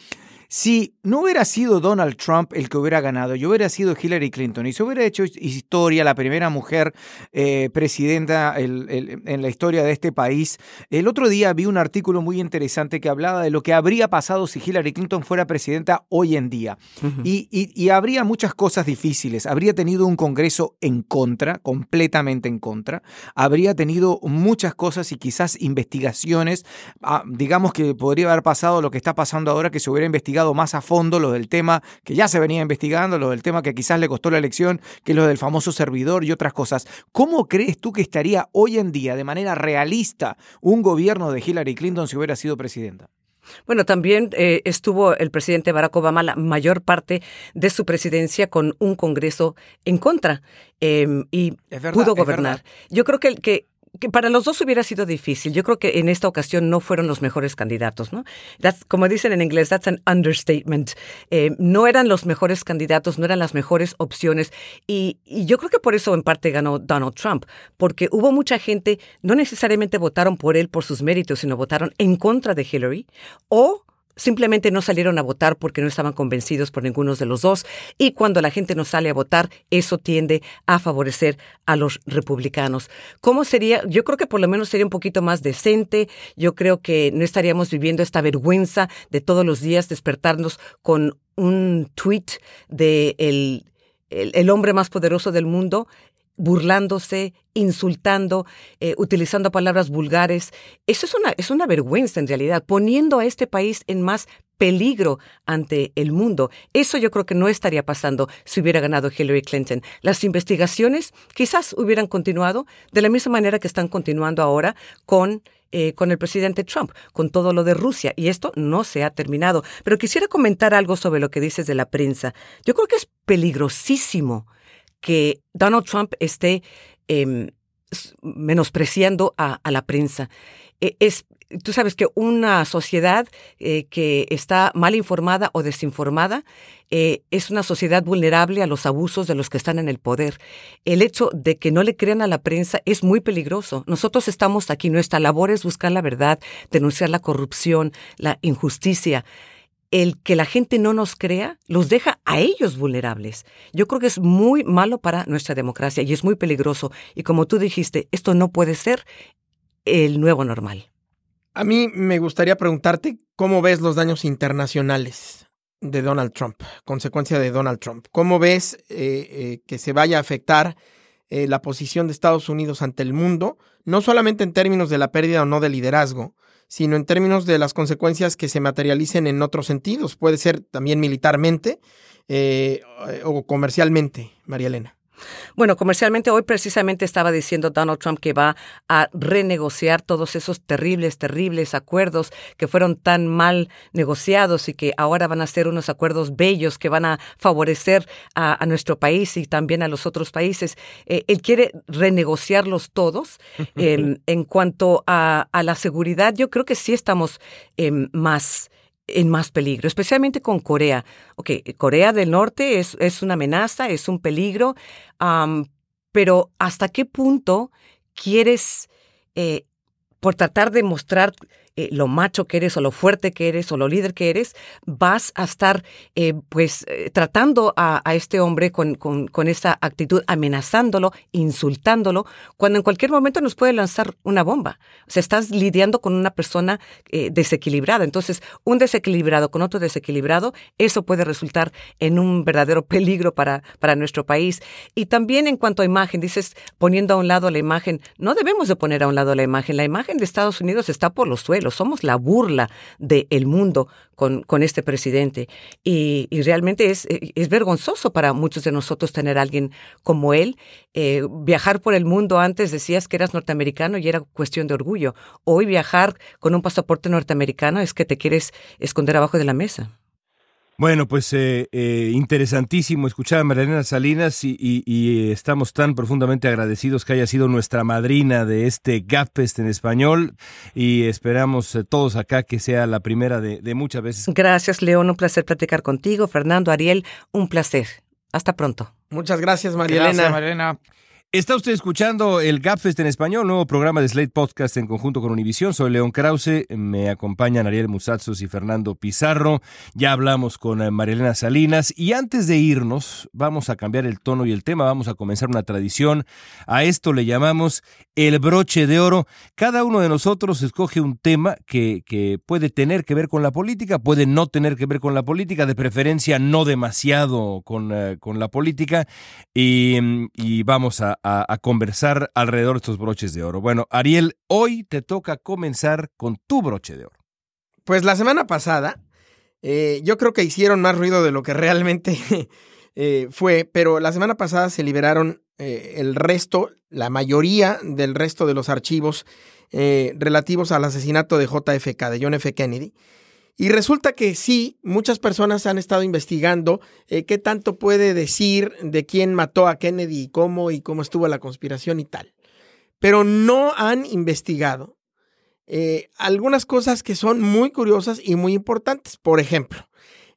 Si no hubiera sido Donald Trump el que hubiera ganado, yo hubiera sido Hillary Clinton y se hubiera hecho historia, la primera mujer eh, presidenta en la historia de este país. El otro día vi un artículo muy interesante que hablaba de lo que habría pasado si Hillary Clinton fuera presidenta hoy en día. y, habría muchas cosas difíciles. Habría tenido un Congreso en contra, completamente en contra. Habría tenido muchas cosas y quizás investigaciones. Ah, digamos que podría haber pasado lo que está pasando ahora, que se hubiera investigado más a fondo lo del tema que ya se venía investigando, lo del tema que quizás le costó la elección, que es lo del famoso servidor y otras cosas. ¿Cómo crees tú que estaría hoy en día, de manera realista, un gobierno de Hillary Clinton si hubiera sido presidenta? Bueno, también eh, estuvo el presidente Barack Obama la mayor parte de su presidencia con un Congreso en contra em, y pudo gobernar. Yo creo que, que que para los dos hubiera sido difícil. Yo creo que en esta ocasión no fueron los mejores candidatos, ¿no? como dicen en inglés, that's an understatement. Eh, no eran los mejores candidatos, no eran las mejores opciones. Y, y, yo creo que por eso en parte ganó Donald Trump, porque hubo mucha gente, no necesariamente votaron por él por sus méritos, sino votaron en contra de Hillary o simplemente no salieron a votar porque no estaban convencidos por ninguno de los dos y cuando la gente no sale a votar, eso tiende a favorecer a los republicanos. ¿Cómo sería? Yo creo que por lo menos sería un poquito más decente, yo creo que no estaríamos viviendo esta vergüenza de todos los días despertarnos con un tweet de el, el hombre más poderoso del mundo burlándose, insultando, eh, utilizando palabras vulgares. Eso es una, es una vergüenza en realidad, poniendo a este país en más peligro ante el mundo. Eso yo creo que no estaría pasando si hubiera ganado Hillary Clinton. Las investigaciones quizás hubieran continuado de la misma manera que están continuando ahora con eh, con el presidente Trump, con todo lo de Rusia, y esto no se ha terminado. Pero quisiera comentar algo sobre lo que dices de la prensa. Yo creo que es peligrosísimo que Donald Trump esté em, menospreciando a, la prensa. E, es, tú sabes que una sociedad eh, que está mal informada o desinformada eh, es una sociedad vulnerable a los abusos de los que están en el poder. El hecho de que no le crean a la prensa es muy peligroso. Nosotros estamos aquí, nuestra labor es buscar la verdad, denunciar la corrupción, la injusticia el que la gente no nos crea los deja a ellos vulnerables. Yo creo que es muy malo para nuestra democracia y es muy peligroso. Y como tú dijiste, esto no puede ser el nuevo normal. A mí me gustaría preguntarte cómo ves los daños internacionales de Donald Trump, consecuencia de Donald Trump. ¿Cómo ves eh, eh, que se vaya a afectar eh, la posición de Estados Unidos ante el mundo, no solamente en términos de la pérdida o no de liderazgo, sino en términos de las consecuencias que se materialicen en otros sentidos. Puede ser también militarmente eh, o comercialmente, María Elena. Bueno, comercialmente hoy precisamente estaba diciendo Donald Trump que va a renegociar todos esos terribles, terribles acuerdos que fueron tan mal negociados y que ahora van a ser unos acuerdos bellos que van a favorecer a, nuestro país y también a los otros países. Eh, él quiere renegociarlos todos. Em, en cuanto a, la seguridad, yo creo que sí estamos em, más en más peligro, especialmente con Corea. Ok, Corea del Norte es, es una amenaza, es un peligro, pero ¿hasta qué punto quieres, eh, por tratar de mostrar eh, lo macho que eres o lo fuerte que eres o lo líder que eres, vas a estar eh, pues eh, tratando a, este hombre con, con, esa actitud, amenazándolo, insultándolo, cuando en cualquier momento nos puede lanzar una bomba. O sea, estás lidiando con una persona desequilibrada. Entonces, un desequilibrado con otro desequilibrado, eso puede resultar en un verdadero peligro para, para nuestro país. Y también en cuanto a imagen, dices, poniendo a un lado la imagen, no debemos de poner a un lado la imagen. La imagen de Estados Unidos está por los suelos somos la burla del mundo con, con, este presidente. Y, realmente es, eh, es, vergonzoso para muchos de nosotros tener a alguien como él. Eh, viajar por el mundo antes decías que eras norteamericano y era cuestión de orgullo. Hoy viajar con un pasaporte norteamericano es que te quieres esconder abajo de la mesa. Bueno, pues eh, eh, interesantísimo escuchar a Marilena Salinas y, estamos tan profundamente agradecidos que haya sido nuestra madrina de este GapFest en español y esperamos eh, todos acá que sea la primera de, de muchas veces. Gracias, León. Un placer platicar contigo. Fernando, Ariel, un placer. Hasta pronto. Muchas gracias, María Gracias, María Está usted escuchando el Gapfest en español, nuevo programa de Slate Podcast en conjunto con Univision. Soy León Krause, me acompañan Ariel Musatsos y Fernando Pizarro. Ya hablamos con eh, Marilena Salinas y antes de irnos vamos a cambiar el tono y el tema, vamos a comenzar una tradición. A esto le llamamos el broche de oro. Cada uno de nosotros escoge un tema que, puede tener que ver con la política, puede no tener que ver con la política, de preferencia no demasiado con, eh, la política y vamos a a, conversar alrededor de estos broches de oro. Bueno, Ariel, hoy te toca comenzar con tu broche de oro. Pues la semana pasada, eh, yo creo que hicieron más ruido de lo que realmente eh, fue, pero la semana pasada se liberaron eh, el resto, la mayoría del resto de los archivos relativos al asesinato de JFK, de John F. Kennedy. Y resulta que sí, muchas personas han estado investigando eh, qué tanto puede decir de quién mató a Kennedy y cómo y cómo estuvo la conspiración y tal. Pero no han investigado eh, algunas cosas que son muy curiosas y muy importantes. Por ejemplo,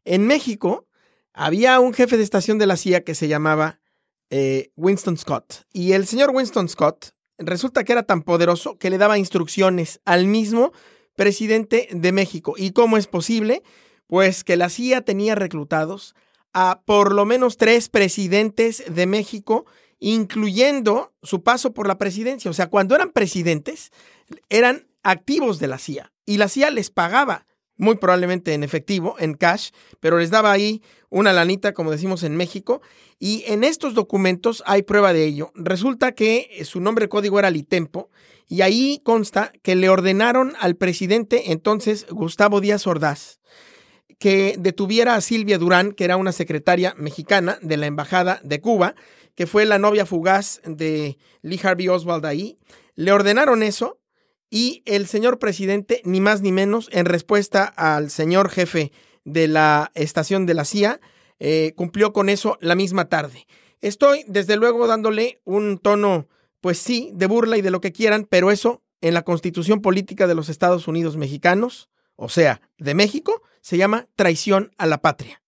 en México había un jefe de estación de la CIA que se llamaba eh, Winston Scott. Y el señor Winston Scott resulta que era tan poderoso que le daba instrucciones al mismo presidente de México. ¿Y cómo es posible? Pues que la CIA tenía reclutados a por lo menos tres presidentes de México, incluyendo su paso por la presidencia. O sea, cuando eran presidentes, eran activos de la CIA y la CIA les pagaba, muy probablemente en efectivo, en cash, pero les daba ahí una lanita, como decimos en México. Y en estos documentos hay prueba de ello. Resulta que su nombre código era Litempo y ahí consta que le ordenaron al presidente entonces Gustavo Díaz Ordaz que detuviera a Silvia Durán, que era una secretaria mexicana de la Embajada de Cuba, que fue la novia fugaz de Lee Harvey Oswald ahí. Le ordenaron eso y el señor presidente, ni más ni menos, en respuesta al señor jefe de la estación de la CIA, eh, cumplió con eso la misma tarde. Estoy, desde luego, dándole un tono pues sí, de burla y de lo que quieran, pero eso en la constitución política de los Estados Unidos mexicanos, o sea, de México, se llama traición a la patria.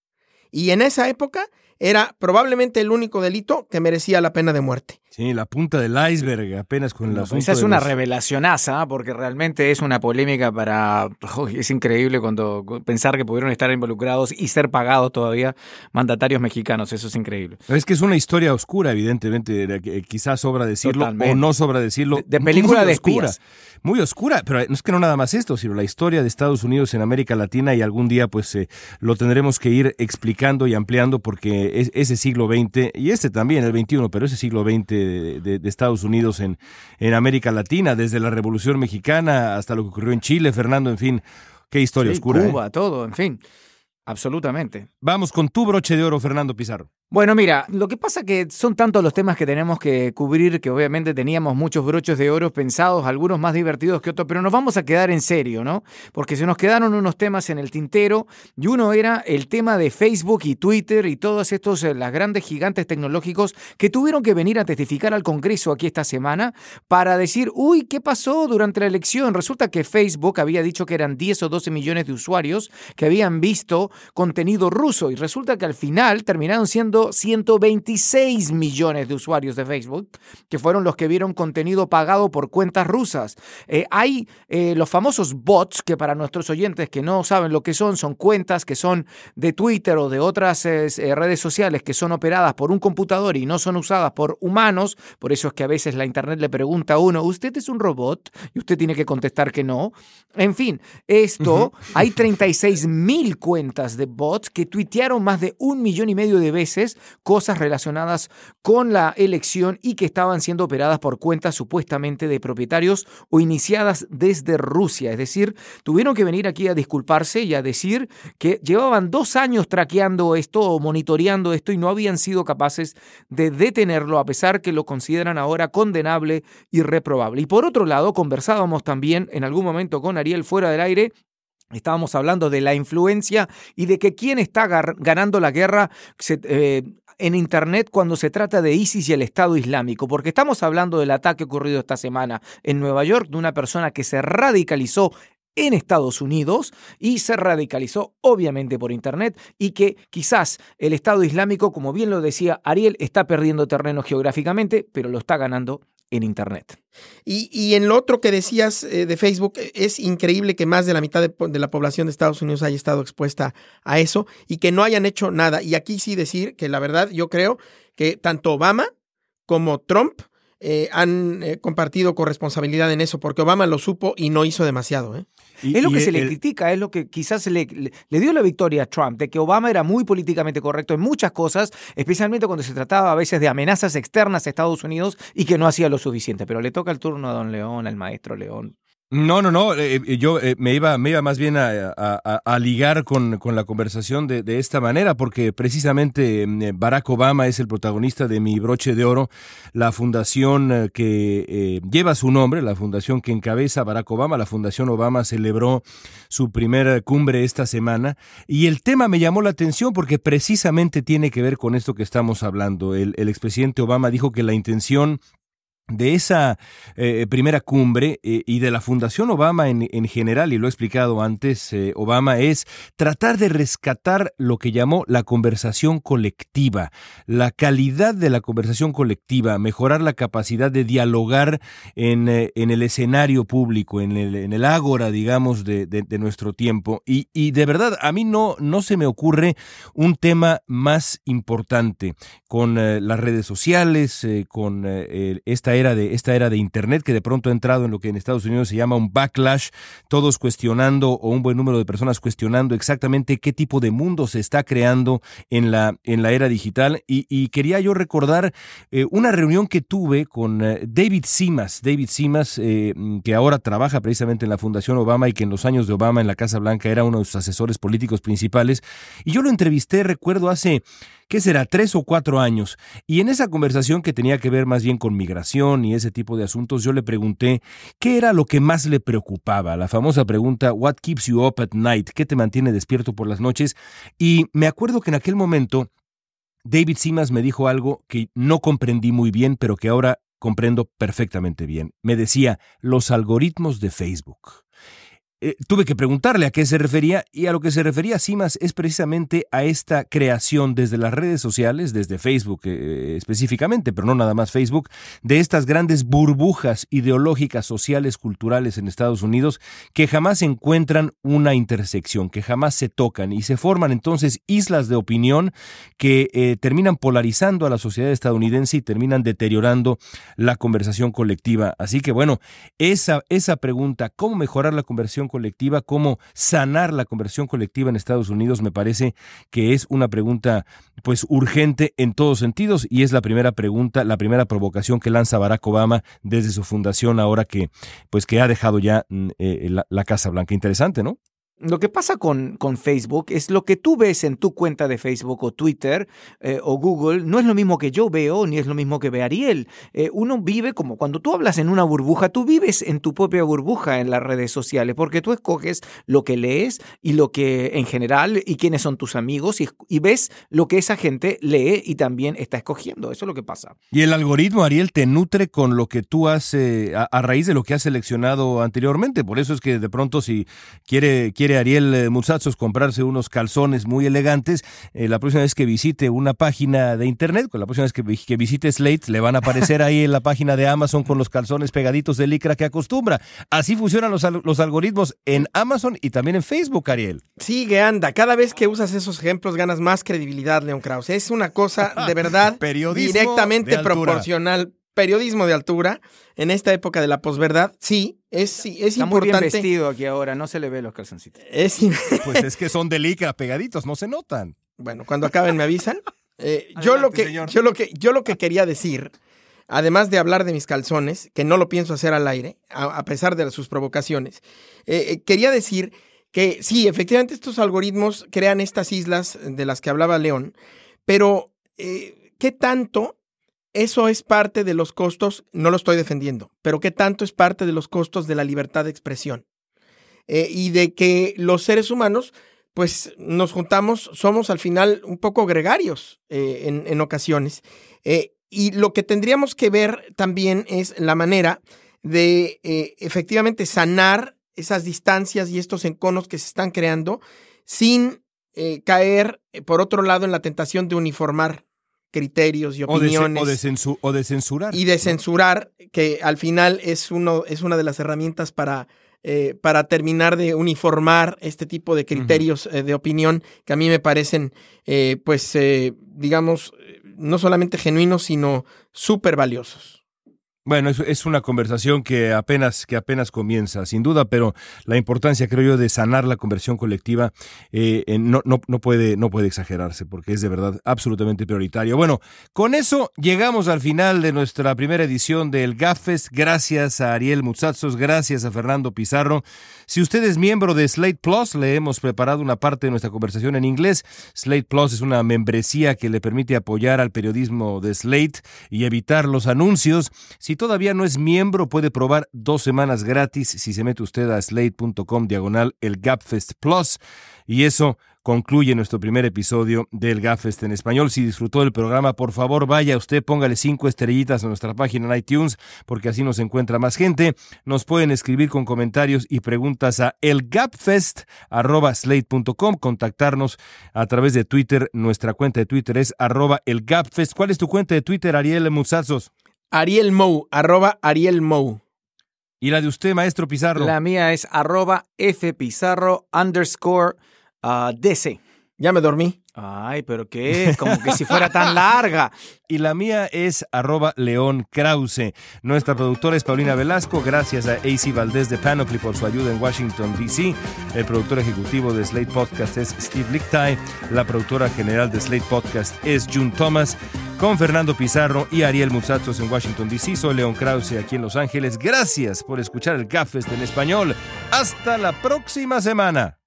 Y en esa época era probablemente el único delito que merecía la pena de muerte. Sí, la punta del iceberg, apenas con asunto Esa es una los- revelacionaza, porque realmente es una polémica para... Es increíble cuando pensar que pudieron estar involucrados y ser pagados todavía mandatarios mexicanos, eso es increíble. Es que es una historia oscura, evidentemente. Quizás sobra decirlo Totalmente. o no sobra decirlo. De- de película Muy de oscura, espías. Muy oscura, pero no es que no nada más esto, sino la historia de Estados Unidos en América Latina y algún día pues eh, lo tendremos que ir explicando y ampliando porque es, ese siglo XX y este también, el XXI, pero ese siglo XX de, de- de Estados Unidos en, en América Latina, desde la Revolución Mexicana hasta lo que ocurrió en Chile, Fernando, en fin, qué historia Sí, oscura. ¿eh? Cuba, todo, en fin. Absolutamente. Vamos con tu broche de oro, Fernando Pizarro. Bueno, mira, lo que pasa que son tantos los temas que tenemos que cubrir que obviamente teníamos muchos broches de oro pensados, algunos más divertidos que otros, pero nos vamos a quedar en serio, ¿no? Porque se nos quedaron unos temas en el tintero y uno era el tema de Facebook y Twitter y todos estos, eh, las grandes gigantes tecnológicos que tuvieron que venir a testificar al Congreso aquí esta semana para decir, uy, ¿qué pasó durante la elección? Resulta que Facebook había dicho que eran 10 o 12 millones de usuarios que habían visto contenido ruso y resulta que al final terminaron siendo 126 millones de usuarios de Facebook que fueron los que vieron contenido pagado por cuentas rusas. Eh, hay eh, los famosos bots que para nuestros oyentes que no saben lo que son, son cuentas que son de Twitter o de otras eh, eh, redes sociales que son operadas por un computador y no son usadas por humanos. Por eso es que a veces la Internet le pregunta a uno, ¿usted es un robot? Y usted tiene que contestar que no. En fin, esto, hay 36 mil cuentas de bots que tuitearon más de un millón y medio de veces cosas relacionadas con la elección y que estaban siendo operadas por cuentas supuestamente de propietarios o iniciadas desde Rusia. Es decir, tuvieron que venir aquí a disculparse y a decir que llevaban dos años traqueando esto o monitoreando esto y no habían sido capaces de detenerlo a pesar que lo consideran ahora condenable y reprobable. Y por otro lado, conversábamos también en algún momento con Ariel fuera del aire Estábamos hablando de la influencia y de que quién está ganando la guerra eh, en Internet cuando se trata de ISIS y el Estado Islámico, porque estamos hablando del ataque ocurrido esta semana en Nueva York de una persona que se radicalizó en Estados Unidos y se radicalizó obviamente por Internet y que quizás el Estado Islámico, como bien lo decía Ariel, está perdiendo terreno geográficamente, pero lo está ganando en Internet. Y, y en lo otro que decías eh, de Facebook, es increíble que más de la mitad de la población de Estados Unidos haya estado expuesta a eso y que no hayan hecho nada. Y aquí sí decir que la verdad yo creo que tanto Obama como Trump eh, han eh, compartido corresponsabilidad en eso, porque Obama lo supo y no hizo demasiado. ¿eh? Y- Es lo que se le critica, es lo que quizás le, le- le dio la victoria a Trump, de que Obama era muy políticamente correcto en muchas cosas, especialmente cuando se trataba a veces de amenazas externas a Estados Unidos y que no hacía lo suficiente. Pero le toca el turno a don León, al maestro León. No, no, no. eh, eh, yo eh, me iba, me iba más bien a, ligar con, con la conversación de, de esta manera, porque precisamente eh, Barack Obama es el protagonista de mi broche de oro, la fundación que lleva su nombre, la fundación que encabeza Barack Obama. La Fundación Obama celebró su primera cumbre esta semana y el tema me llamó la atención porque precisamente tiene que ver con esto que estamos hablando. El, el expresidente Obama dijo que la intención de esa eh, primera cumbre eh, y de la Fundación Obama en, en general, y lo he explicado antes, eh, Obama es tratar de rescatar lo que llamó la conversación colectiva, la calidad de la conversación colectiva, mejorar la capacidad de dialogar en, en el escenario público, en el, en el ágora, digamos, de, de- de nuestro tiempo. Y, y de verdad, a mí no, no se me ocurre un tema más importante con las redes sociales, con el- esta era de esta era de internet que de pronto ha entrado en lo que en Estados Unidos se llama un backlash, todos cuestionando o un buen número de personas cuestionando exactamente qué tipo de mundo se está creando en la en la era digital. Y, quería yo recordar eh, una reunión que tuve con eh, David Simas, David Simas eh, que ahora trabaja precisamente en la Fundación Obama y que en los años de Obama en la Casa Blanca era uno de sus asesores políticos principales. Y yo lo entrevisté recuerdo hace ¿qué será? Tres o cuatro años. Y en esa conversación que tenía que ver más bien con migración y ese tipo de asuntos, yo le pregunté qué era lo que más le preocupaba. La famosa pregunta, ¿What keeps you up at night? ¿Qué te mantiene despierto por las noches? Y me acuerdo que en aquel momento David Simas me dijo algo que no comprendí muy bien, pero que ahora comprendo perfectamente bien. Me decía, los algoritmos de Facebook. Eh, tuve que preguntarle a qué se refería y a lo que se refería Simas es precisamente a esta creación desde las redes sociales, desde Facebook eh, específicamente, pero no nada más Facebook, de estas grandes burbujas ideológicas, sociales, culturales en Estados Unidos que jamás encuentran una intersección, que jamás se tocan y se forman entonces islas de opinión que eh, terminan polarizando a la sociedad estadounidense y terminan deteriorando la conversación colectiva. Así que bueno, esa, esa pregunta, ¿cómo mejorar la conversación colectiva, cómo sanar la conversión colectiva en Estados Unidos, me parece que es una pregunta pues urgente en todos sentidos y es la primera pregunta, la primera provocación que lanza Barack Obama desde su fundación ahora que pues que ha dejado ya mm, eh, la, la Casa Blanca. Interesante, ¿no? Lo que pasa con, con, Facebook es lo que tú ves en tu cuenta de Facebook o Twitter eh, o Google, no es lo mismo que yo veo ni es lo mismo que ve Ariel. Eh, uno vive como cuando tú hablas en una burbuja, tú vives en tu propia burbuja en las redes sociales porque tú escoges lo que lees y lo que en general y quiénes son tus amigos y, ves lo que esa gente lee y también está escogiendo. Eso es lo que pasa. Y el algoritmo, Ariel, te nutre con lo que tú has, eh, a, a, raíz de lo que has seleccionado anteriormente. Por eso es que de pronto si quiere, quiere Ariel eh, Musazos comprarse unos calzones muy elegantes, eh, la próxima vez que visite una página de internet, con la próxima vez que, que, visite Slate, le van a aparecer ahí en la página de Amazon con los calzones pegaditos de licra que acostumbra. Así funcionan los, los algoritmos en Amazon y también en Facebook, Ariel. Sigue, anda. Cada vez que usas esos ejemplos ganas más credibilidad, León Krause. Es una cosa de verdad directamente proporcional periodismo de altura en esta época de la posverdad, sí, es, sí, es Está importante. Muy bien vestido aquí ahora, no se le ve los calzoncitos. Es, pues es que son de licra pegaditos, no se notan. Bueno, cuando acaben me avisan. Eh, yo, lo que, yo, lo que, yo lo que quería decir, además de hablar de mis calzones, que no lo pienso hacer al aire, a, a pesar de sus provocaciones, eh, eh, quería decir que sí, efectivamente estos algoritmos crean estas islas de las que hablaba León, pero eh, ¿qué tanto eso es parte de los costos, no lo estoy defendiendo, pero qué tanto es parte de los costos de la libertad de expresión. Eh, y de que los seres humanos, pues nos juntamos, somos al final un poco gregarios eh, en, ocasiones. Eh, y lo que tendríamos que ver también es la manera de efectivamente sanar esas distancias y estos enconos que se están creando sin caer, por otro lado, en la tentación de uniformar criterios y opiniones. O de, o de, censurar. Y de censurar, que al final es, uno, es una de las herramientas para, eh, para terminar de uniformar este tipo de criterios uh -huh. eh, de opinión que a mí me parecen, eh, pues, digamos, no solamente genuinos, sino súper valiosos. Bueno, es, es, una conversación que apenas, que apenas comienza, sin duda, pero la importancia, creo yo, de sanar la conversión colectiva eh, no, no, no, puede, no puede exagerarse, porque es de verdad absolutamente prioritario. Bueno, con eso llegamos al final de nuestra primera edición del GAFES. Gracias a Ariel Mutsatsos, gracias a Fernando Pizarro. Si usted es miembro de Slate Plus, le hemos preparado una parte de nuestra conversación en inglés. Slate Plus es una membresía que le permite apoyar al periodismo de Slate y evitar los anuncios. Si todavía no es miembro, puede probar dos semanas gratis si se mete usted a slate.com diagonal el Gapfest Plus. Y eso concluye nuestro primer episodio del Gapfest en español. Si disfrutó del programa, por favor vaya usted, póngale cinco estrellitas a nuestra página en iTunes, porque así nos encuentra más gente. Nos pueden escribir con comentarios y preguntas a elgapfest.slate.com, contactarnos a través de Twitter. Nuestra cuenta de Twitter es arroba elgapfest. ¿Cuál es tu cuenta de Twitter, Ariel Musazos? Ariel Mou, arroba Ariel Mou. ¿Y la de usted, maestro Pizarro? La mía es arroba fpizarro underscore uh, DC. Ya me dormí. Ay, pero qué, como que si fuera tan larga. Y la mía es arroba León Krause. Nuestra productora es Paulina Velasco. Gracias a AC Valdés de Panoply por su ayuda en Washington, D.C. El productor ejecutivo de Slate Podcast es Steve Lichtai. La productora general de Slate Podcast es June Thomas. Con Fernando Pizarro y Ariel Musatos en Washington, D.C. Soy León Krause aquí en Los Ángeles. Gracias por escuchar el Gafest en español. Hasta la próxima semana.